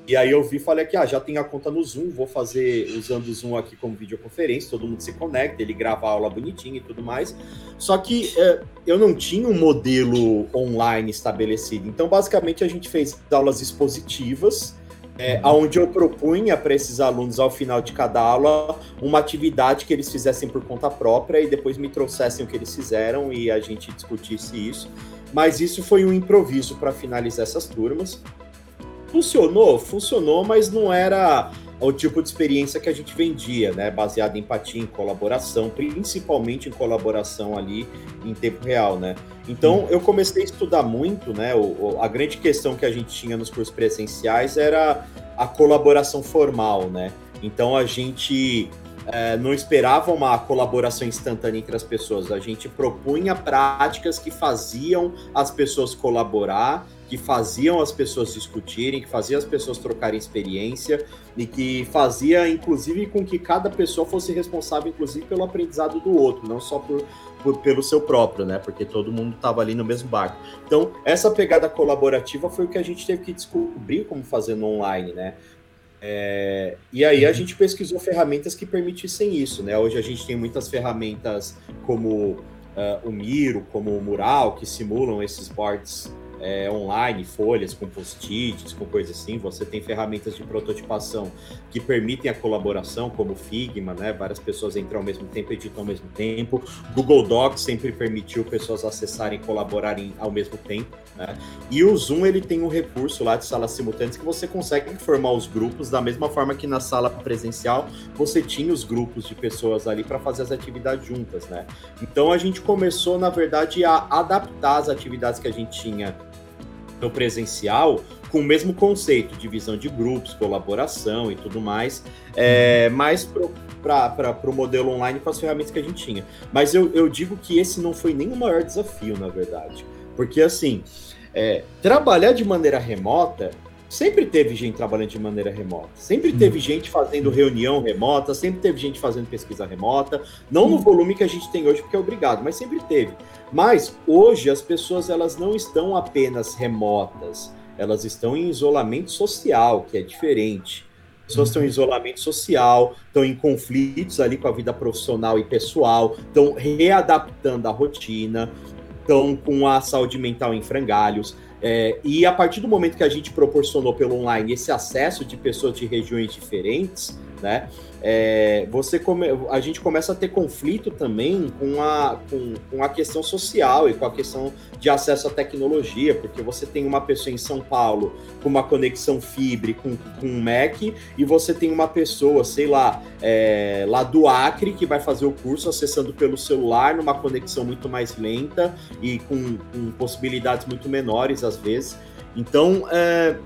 E aí eu vi e falei que ah, já tenho a conta no Zoom, vou fazer usando o Zoom aqui como videoconferência, todo mundo se conecta, ele grava a aula bonitinho e tudo mais. Só que é, eu não tinha um modelo online estabelecido. Então, basicamente, a gente fez aulas expositivas é, onde eu propunha para esses alunos, ao final de cada aula, uma atividade que eles fizessem por conta própria e depois me trouxessem o que eles fizeram e a gente discutisse isso. Mas isso foi um improviso para finalizar essas turmas. Funcionou? Funcionou, mas não era o tipo de experiência que a gente vendia, né? Baseada em empatia, em colaboração, principalmente em colaboração ali em tempo real, né? Então eu comecei a estudar muito, né? O, a grande questão que a gente tinha nos cursos presenciais era a colaboração formal, né? Então a gente é, não esperava uma colaboração instantânea entre as pessoas, a gente propunha práticas que faziam as pessoas colaborar que faziam as pessoas discutirem, que faziam as pessoas trocarem experiência e que fazia, inclusive, com que cada pessoa fosse responsável, inclusive, pelo aprendizado do outro, não só por, por pelo seu próprio, né? Porque todo mundo estava ali no mesmo barco. Então, essa pegada colaborativa foi o que a gente teve que descobrir como fazer no online, né? É, e aí a gente pesquisou ferramentas que permitissem isso, né? Hoje a gente tem muitas ferramentas como uh, o Miro, como o Mural, que simulam esses boards é, online, folhas com post-its, com coisas assim. Você tem ferramentas de prototipação que permitem a colaboração, como Figma, né? Várias pessoas entram ao mesmo tempo, editam ao mesmo tempo. Google Docs sempre permitiu pessoas acessarem e colaborarem ao mesmo tempo. Né? E o Zoom ele tem um recurso lá de salas simultâneas que você consegue formar os grupos da mesma forma que na sala presencial você tinha os grupos de pessoas ali para fazer as atividades juntas, né? Então a gente começou, na verdade, a adaptar as atividades que a gente tinha no presencial com o mesmo conceito, divisão de grupos, colaboração e tudo mais, é, mais para o modelo online com as ferramentas que a gente tinha. Mas eu, eu digo que esse não foi nem o maior desafio, na verdade. Porque, assim, é, trabalhar de maneira remota sempre teve gente trabalhando de maneira remota, sempre teve gente fazendo reunião remota, sempre teve gente fazendo pesquisa remota, não no volume que a gente tem hoje, porque é obrigado, mas sempre teve. Mas hoje as pessoas elas não estão apenas remotas, elas estão em isolamento social, que é diferente. As pessoas estão em isolamento social, estão em conflitos ali com a vida profissional e pessoal, estão readaptando a rotina, estão com a saúde mental em frangalhos. É, e a partir do momento que a gente proporcionou pelo online esse acesso de pessoas de regiões diferentes, né, é, você come, a gente começa a ter conflito também com a, com, com, a questão social e com a questão de acesso à tecnologia, porque você tem uma pessoa em São Paulo com uma conexão fibre com, com um Mac e você tem uma pessoa, sei lá, é, lá do Acre que vai fazer o curso acessando pelo celular numa conexão muito mais lenta e com, com possibilidades muito menores às vezes. Então, é,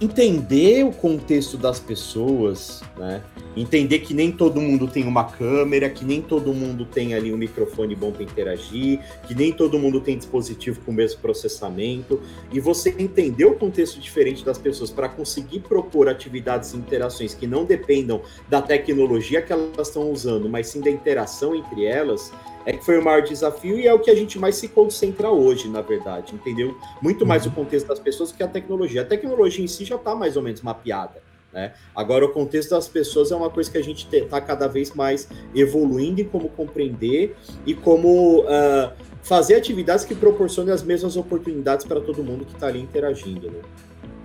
entender o contexto das pessoas, né? Entender que nem todo mundo tem uma câmera, que nem todo mundo tem ali um microfone bom para interagir, que nem todo mundo tem dispositivo com o mesmo processamento, e você entender o contexto diferente das pessoas para conseguir propor atividades e interações que não dependam da tecnologia que elas estão usando, mas sim da interação entre elas, é que foi o maior desafio e é o que a gente mais se concentra hoje, na verdade, entendeu? Muito mais o contexto das pessoas que a tecnologia. A tecnologia em si já está mais ou menos mapeada. Né? Agora, o contexto das pessoas é uma coisa que a gente está cada vez mais evoluindo em como compreender e como uh, fazer atividades que proporcionem as mesmas oportunidades para todo mundo que está ali interagindo. Né?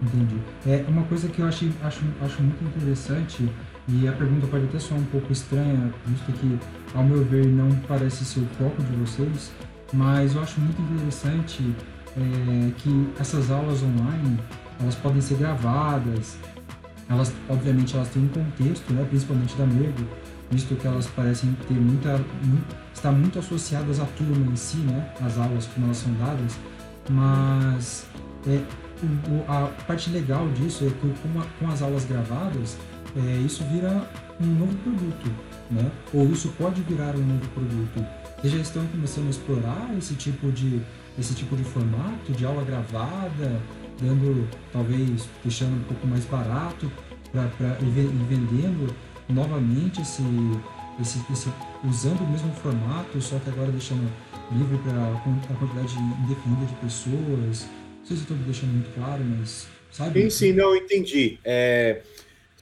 Entendi. É uma coisa que eu acho, acho, acho muito interessante e a pergunta pode até soar um pouco estranha, visto que, ao meu ver, não parece ser o foco de vocês, mas eu acho muito interessante é, que essas aulas online, elas podem ser gravadas, elas, obviamente, elas têm um contexto, né, principalmente da Mergo, visto que elas parecem ter muita, muito, estar muito associadas à turma em si, né, as aulas como elas são dadas, mas é, o, a parte legal disso é que com, a, com as aulas gravadas, é, isso vira um novo produto, né? Ou isso pode virar um novo produto. Vocês já estão começando a explorar esse tipo de, esse tipo de formato de aula gravada, dando, talvez, deixando um pouco mais barato para ir vendendo novamente esse, esse, esse, usando o mesmo formato, só que agora deixando livre para a quantidade indefinida de pessoas. Não sei se estou deixando muito claro, mas sabe?
Sim, sim, não, entendi. É,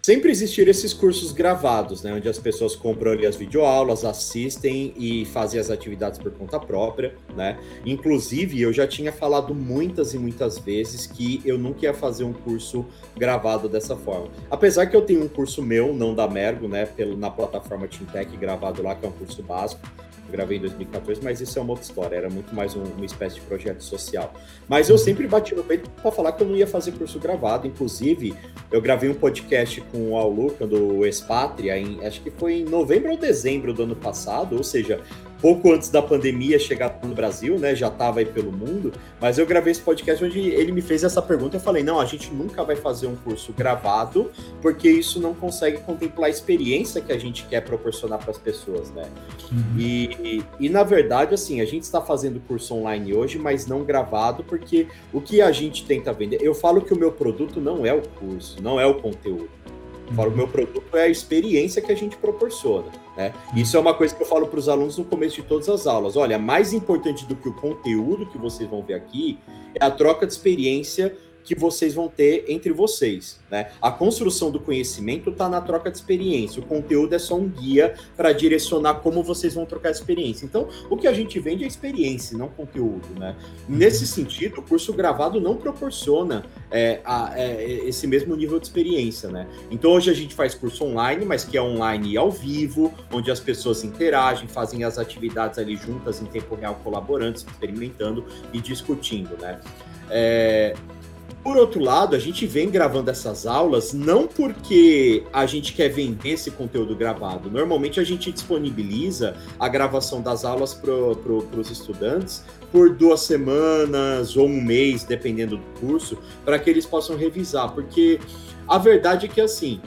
Sempre existiram esses cursos gravados, né, onde as pessoas compram ali as videoaulas, assistem e fazem as atividades por conta própria, né? Inclusive, eu já tinha falado muitas e muitas vezes que eu nunca ia fazer um curso gravado dessa forma. Apesar que eu tenho um curso meu, não da Mergo, né, pelo, na plataforma Tintec gravado lá, que é um curso básico, gravei em 2014, mas isso é uma outra história, era muito mais um, uma espécie de projeto social. Mas eu sempre bati no peito para falar que eu não ia fazer curso gravado, inclusive eu gravei um podcast com o Auluca do Espátria, em, acho que foi em novembro ou dezembro do ano passado, ou seja, pouco antes da pandemia chegar no Brasil, né? Já estava aí pelo mundo, mas eu gravei esse podcast onde ele me fez essa pergunta. Eu falei: não, a gente nunca vai fazer um curso gravado, porque isso não consegue contemplar a experiência que a gente quer proporcionar para as pessoas, né? Uhum. E, e, e, na verdade, assim, a gente está fazendo curso online hoje, mas não gravado, porque o que a gente tenta vender. Eu falo que o meu produto não é o curso, não é o conteúdo. Falo, o meu produto é a experiência que a gente proporciona. Né? Isso é uma coisa que eu falo para os alunos no começo de todas as aulas. Olha, mais importante do que o conteúdo que vocês vão ver aqui é a troca de experiência que vocês vão ter entre vocês. Né? A construção do conhecimento está na troca de experiência. O conteúdo é só um guia para direcionar como vocês vão trocar experiência. Então, o que a gente vende é experiência, não conteúdo. Né? Nesse sentido, o curso gravado não proporciona é, a, é, esse mesmo nível de experiência. Né? Então, hoje a gente faz curso online, mas que é online e ao vivo, onde as pessoas interagem, fazem as atividades ali juntas em tempo real, colaborando, experimentando e discutindo. Né? É, por outro lado, a gente vem gravando essas aulas não porque a gente quer vender esse conteúdo gravado. Normalmente a gente disponibiliza a gravação das aulas para pro, os estudantes por duas semanas ou um mês, dependendo do curso, para que eles possam revisar. Porque a verdade é que assim,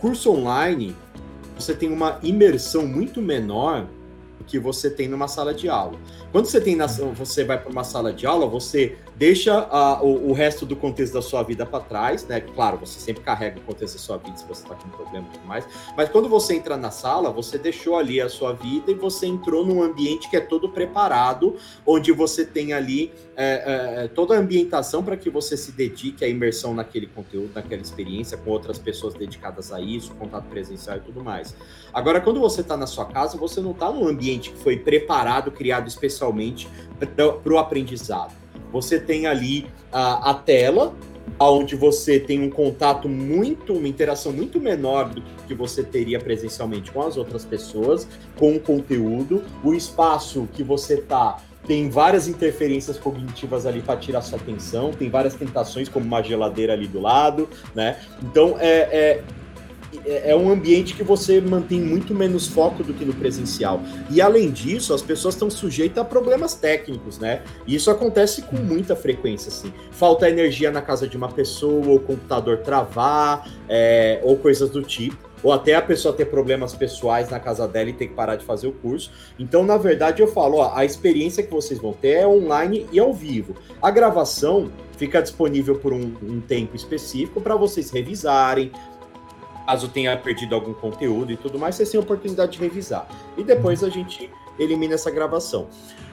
curso online você tem uma imersão muito menor do que você tem numa sala de aula. Quando você tem na, você vai para uma sala de aula, você deixa o, o, resto do contexto da sua vida para trás, né? Claro, você sempre carrega o contexto da sua vida se você está com um problema e tudo mais. Mas quando você entra na sala, você deixou ali a sua vida e você entrou num ambiente que é todo preparado, onde você tem ali é, é, é toda a ambientação para que você se dedique à imersão naquele conteúdo, naquela experiência, com outras pessoas dedicadas a isso, contato presencial e tudo mais. Agora, quando você está na sua casa, você não está num ambiente que foi preparado, criado especialmente para o aprendizado. Você tem ali a, a tela, onde você tem um contato muito, uma interação muito menor do que você teria presencialmente com as outras pessoas, com o conteúdo, o espaço que você está tem várias interferências cognitivas ali para tirar sua atenção, tem várias tentações, como uma geladeira ali do lado, né? Então, é, é é, é um ambiente que você mantém muito menos foco do que no presencial. E além disso, as pessoas estão sujeitas a problemas técnicos, né? E isso acontece com muita frequência, assim. Falta energia na casa de uma pessoa, ou o computador travar, é, ou coisas do tipo ou até a pessoa ter problemas pessoais na casa dela e ter que parar de fazer o curso. Então, na verdade, eu falo, ó, a experiência que vocês vão ter é online e ao vivo. A gravação fica disponível por um, um tempo específico para vocês revisarem, caso tenha perdido algum conteúdo e tudo mais, você tem a oportunidade de revisar. E depois a gente elimina essa gravação.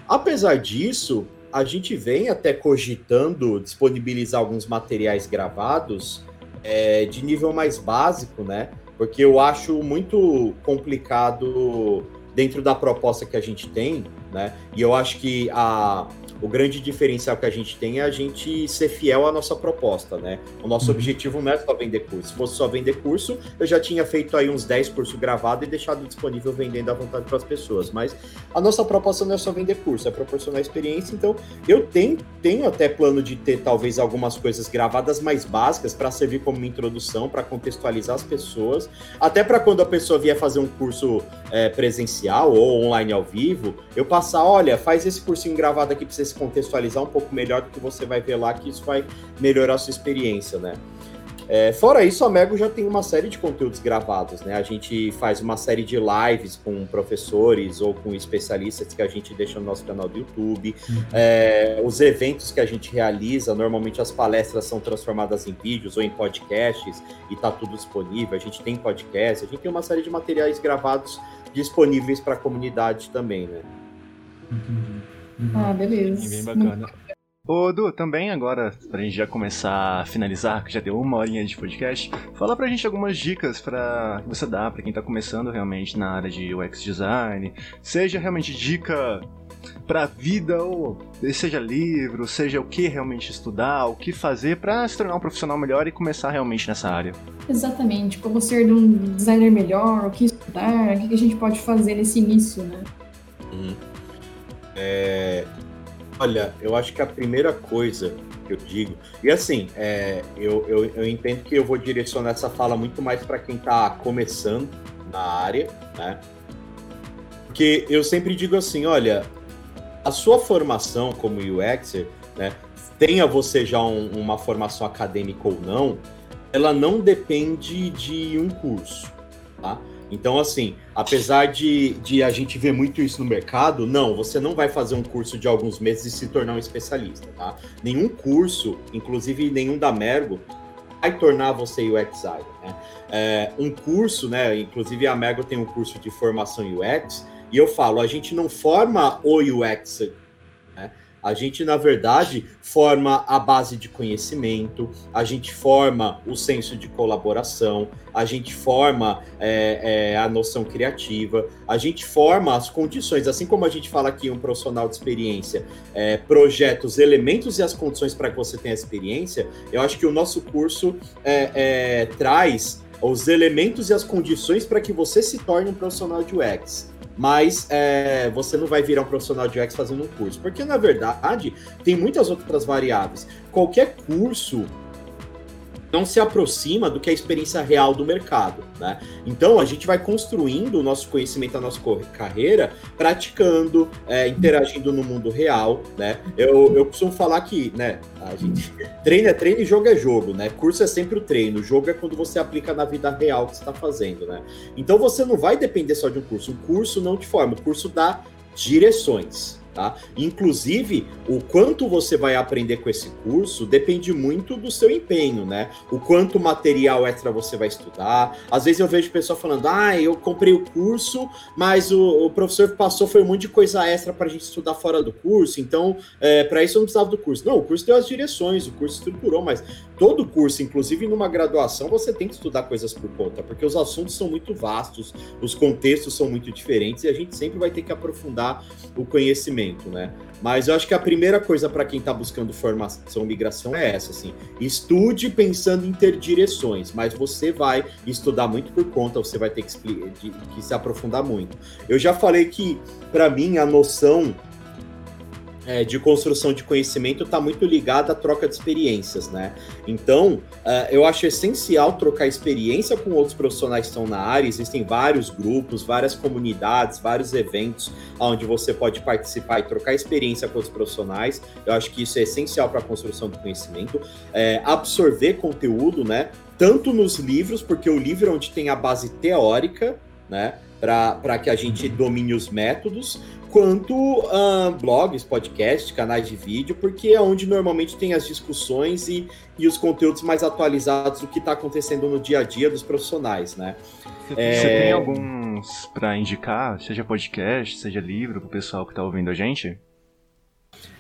Apesar disso, a gente vem até cogitando disponibilizar alguns materiais gravados é, de nível mais básico, né? Porque eu acho muito complicado dentro da proposta que a gente tem, né? E eu acho que a, o grande diferencial que a gente tem é a gente ser fiel à nossa proposta, né? O nosso uhum. objetivo não é só vender curso. Se fosse só vender curso, eu já tinha feito aí uns 10 cursos gravados e deixado disponível vendendo à vontade para as pessoas. Mas a nossa proposta não é só vender curso, é proporcionar experiência. Então, eu tenho, tenho até plano de ter talvez algumas coisas gravadas mais básicas para servir como uma introdução, para contextualizar as pessoas, até para quando a pessoa vier fazer um curso é, presencial ou online ao vivo, eu passar, olha, faz esse cursinho gravado aqui para você se contextualizar um pouco melhor do que você vai ver lá, que isso vai melhorar a sua experiência, né? É, fora isso, a Mego já tem uma série de conteúdos gravados, né? A gente faz uma série de lives com professores ou com especialistas que a gente deixa no nosso canal do YouTube. É, os eventos que a gente realiza, normalmente as palestras são transformadas em vídeos ou em podcasts e tá tudo disponível. A gente tem podcast, a gente tem uma série de materiais gravados disponíveis para a comunidade também, né?
Uhum. Ah, beleza.
Bem bacana. Ô, Du, também agora, pra gente já começar a finalizar, que já deu uma horinha de podcast, fala pra gente algumas dicas para que você dá para quem tá começando realmente na área de UX design, seja realmente dica pra vida, ou seja livro, seja o que realmente estudar, o que fazer para se tornar um profissional melhor e começar realmente nessa área.
Exatamente, como ser um designer melhor, o que estudar, o que a gente pode fazer nesse início, né?
É, olha, eu acho que a primeira coisa que eu digo, e assim, é, eu, eu, eu, entendo que eu vou direcionar essa fala muito mais para quem está começando na área, né? Porque eu sempre digo assim, olha, a sua formação como UXer, né, tenha você já um, uma formação acadêmica ou não, ela não depende de um curso, tá? Então, assim, apesar de, de a gente ver muito isso no mercado, não, você não vai fazer um curso de alguns meses e se tornar um especialista, tá? Nenhum curso, inclusive nenhum da Mergo, vai tornar você UX designer, né? É, um curso, né? Inclusive a Mergo tem um curso de formação UX, e eu falo, a gente não forma o UX? A gente, na verdade, forma a base de conhecimento, a gente forma o senso de colaboração, a gente forma é, é, a noção criativa, a gente forma as condições, assim como a gente fala aqui, um profissional de experiência é, projeta os elementos e as condições para que você tenha experiência, eu acho que o nosso curso é, é, traz os elementos e as condições para que você se torne um profissional de UX mas é, você não vai virar um profissional de UX fazendo um curso, porque na verdade tem muitas outras variáveis. Qualquer curso não se aproxima do que é a experiência real do mercado, né? Então a gente vai construindo o nosso conhecimento, a nossa carreira, praticando, é, interagindo no mundo real, né? Eu, eu costumo falar que, né? A gente é treino e jogo é jogo, né? Curso é sempre o treino, jogo é quando você aplica na vida real que você está fazendo, né? Então você não vai depender só de um curso. O curso não te forma, o curso dá direções, Tá? Inclusive, o quanto você vai aprender com esse curso depende muito do seu empenho, né? O quanto material extra você vai estudar. Às vezes eu vejo pessoa falando, ah, eu comprei o curso, mas o, o professor passou foi um monte de coisa extra para a gente estudar fora do curso, então é, para isso eu não precisava do curso. Não, o curso deu as direções, o curso estruturou, mas todo curso, inclusive numa graduação, você tem que estudar coisas por conta, porque os assuntos são muito vastos, os contextos são muito diferentes e a gente sempre vai ter que aprofundar o conhecimento, né? Mas eu acho que a primeira coisa para quem está buscando formação migração é essa, assim, estude pensando em ter direções, mas você vai estudar muito por conta, você vai ter que, que se aprofundar muito. Eu já falei que, para mim, a noção é, de construção de conhecimento está muito ligada à troca de experiências, né? Então, uh, eu acho essencial trocar experiência com outros profissionais que estão na área. Existem vários grupos, várias comunidades, vários eventos onde você pode participar e trocar experiência com outros profissionais. Eu acho que isso é essencial para a construção do conhecimento. É, absorver conteúdo, né? Tanto nos livros, porque o livro é onde tem a base teórica, né? Para que a gente domine os métodos, quanto uh, blogs, podcasts, canais de vídeo, porque é onde normalmente tem as discussões e, e os conteúdos mais atualizados do que está acontecendo no dia a dia dos profissionais, né?
Você, é... tem alguns para indicar, seja podcast, seja livro, para o pessoal que está ouvindo a gente?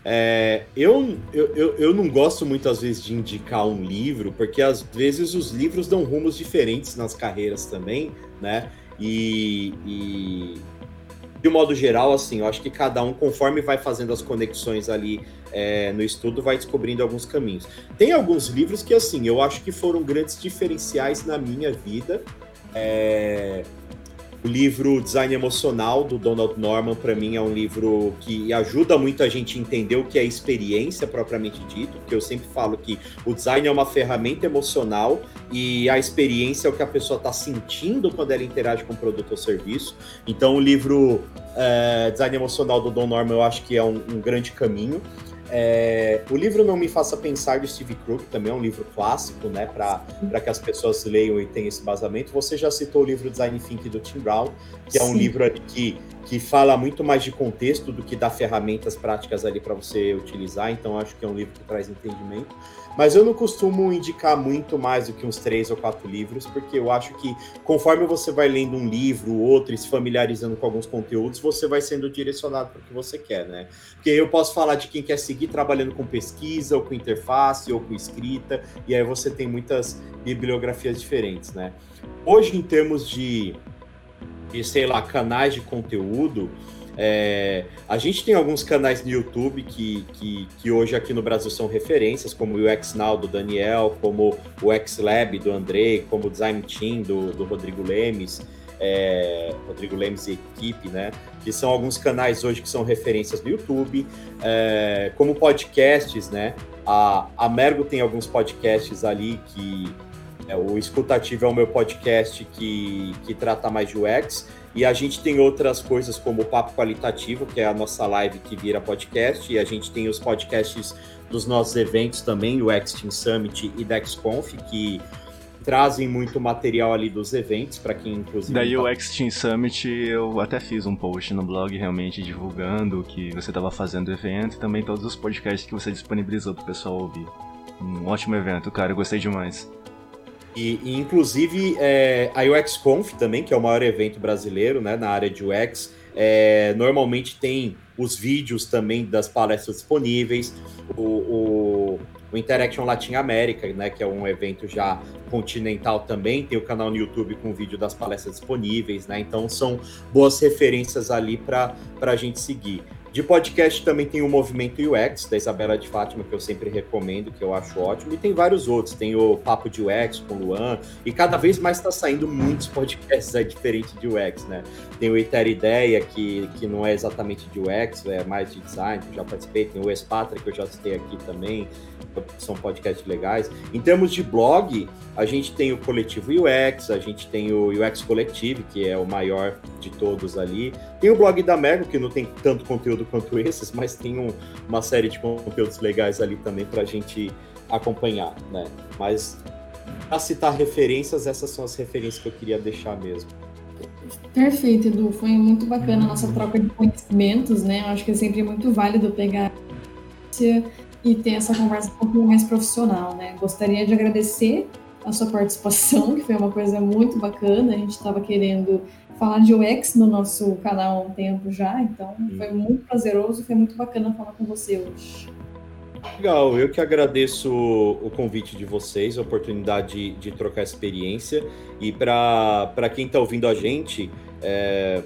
É, eu, eu, eu, eu, não gosto muitas vezes de indicar um livro, porque às vezes os livros dão rumos diferentes nas carreiras também, né? E, e de modo geral, assim, eu acho que cada um, conforme vai fazendo as conexões ali é, no estudo, vai descobrindo alguns caminhos. Tem alguns livros que, assim, eu acho que foram grandes diferenciais na minha vida. É, o livro Design Emocional, do Donald Norman, para mim é um livro que ajuda muito a gente a entender o que é experiência propriamente dito, porque eu sempre falo que o design é uma ferramenta emocional e a experiência é o que a pessoa está sentindo quando ela interage com o produto ou serviço. Então, o livro é, Design Emocional do Don Norman eu acho que é um, um grande caminho. É, o livro Não Me Faça Pensar, de Steve Crook, também é um livro clássico, né, para que as pessoas leiam e tenham esse basamento. Você já citou o livro Design Thinking do Tim Brown, que Sim. é um livro que, que fala muito mais de contexto do que dá ferramentas práticas ali para você utilizar, então acho que é um livro que traz entendimento. Mas eu não costumo indicar muito mais do que uns três ou quatro livros, porque eu acho que conforme você vai lendo um livro, outro, e se familiarizando com alguns conteúdos, você vai sendo direcionado para o que você quer, né? Porque eu posso falar de quem quer seguir trabalhando com pesquisa, ou com interface, ou com escrita, e aí você tem muitas bibliografias diferentes, né? Hoje, em termos de, de sei lá, canais de conteúdo, é, a gente tem alguns canais no YouTube que, que, que, hoje aqui no Brasil são referências, como o UX do Daniel, como o X Lab do Andrei, como o Design Team do, do Rodrigo Lemes, é, Rodrigo Lemes e equipe, né? Que são alguns canais hoje que são referências no YouTube, é, como podcasts, né? A, a Mergo tem alguns podcasts ali que o Escutativo é o meu podcast que, que trata mais de UX. E a gente tem outras coisas como o Papo Qualitativo, que é a nossa live que vira podcast, e a gente tem os podcasts dos nossos eventos também, o X-Team Summit e DexConf, que trazem muito material ali dos eventos, para quem inclusive...
Daí tá... o X-Team Summit, eu até fiz um post no blog realmente divulgando que você estava fazendo o evento e também todos os podcasts que você disponibilizou para o pessoal ouvir. Um ótimo evento, cara, eu gostei demais.
E, e inclusive, é, a UXConf também, que é o maior evento brasileiro né, na área de UX, É, normalmente tem os vídeos também das palestras disponíveis, o, o, o Interaction Latin América, né, que é um evento já continental também, tem o canal no YouTube com vídeo das palestras disponíveis, né? Então são boas referências ali para a gente seguir. De podcast também tem o Movimento UX, da Isabela de Fátima, que eu sempre recomendo, que eu acho ótimo. E tem vários outros. Tem o Papo de UX com o Luan. E cada vez mais está saindo muitos podcasts aí diferentes de UX, né? Tem o Iter Ideia, que, que não é exatamente de UX, é mais de design, que eu já participei. Tem o Espatra, que eu já citei aqui também são podcasts legais. Em termos de blog, a gente tem o Coletivo UX, a gente tem o UX Collective, que é o maior de todos ali. Tem o blog da Mego, que não tem tanto conteúdo quanto esses, mas tem um, uma série de conteúdos legais ali também para a gente acompanhar, né? Mas para citar referências, essas são as referências que eu queria deixar mesmo.
Perfeito, Edu. Foi muito bacana a nossa troca de conhecimentos, né? Eu acho que é sempre muito válido pegar e ter essa conversa um pouquinho mais profissional, né? Gostaria de agradecer a sua participação, que foi uma coisa muito bacana. A gente estava querendo falar de UX no nosso canal há um tempo já, então foi muito prazeroso, foi muito bacana falar com você hoje.
Legal, eu que agradeço o convite de vocês, a oportunidade de, de trocar experiência. E para quem está ouvindo a gente, é,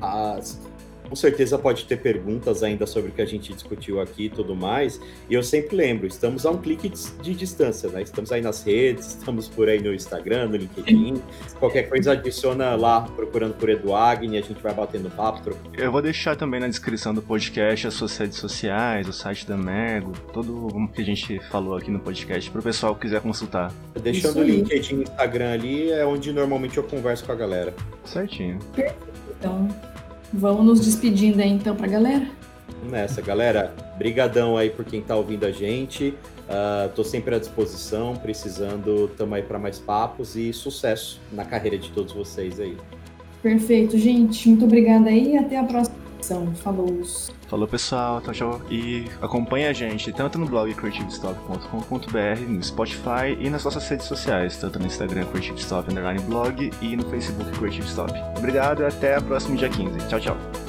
as, com certeza pode ter perguntas ainda sobre o que a gente discutiu aqui e tudo mais. E eu sempre lembro, estamos a um clique de, distância, né? Estamos aí nas redes, estamos por aí no Instagram, no LinkedIn. Qualquer coisa adiciona lá, procurando por Eduagni, a gente vai batendo papo.
Eu vou deixar também na descrição do podcast as suas redes sociais, o site da Mego, tudo o que a gente falou aqui no podcast, para o pessoal que quiser consultar.
Deixando o LinkedIn e Instagram ali, é onde normalmente eu converso com a galera.
Certinho.
Perfeito. Então, Vamos nos despedindo aí então pra galera.
Nessa, galera. Brigadão aí por quem tá ouvindo a gente. Uh, tô sempre à disposição, precisando, tamo aí para mais papos e sucesso na carreira de todos vocês aí.
Perfeito, gente. Muito obrigada aí e até a próxima edição. Falou.
Falou, pessoal. Tchau, tchau. E acompanhe a gente tanto no blog creativestop.com.br, no Spotify e nas nossas redes sociais, tanto no Instagram Creative Stop Blog e no Facebook Creative Stop. Obrigado e até a próxima dia 15. Tchau, tchau.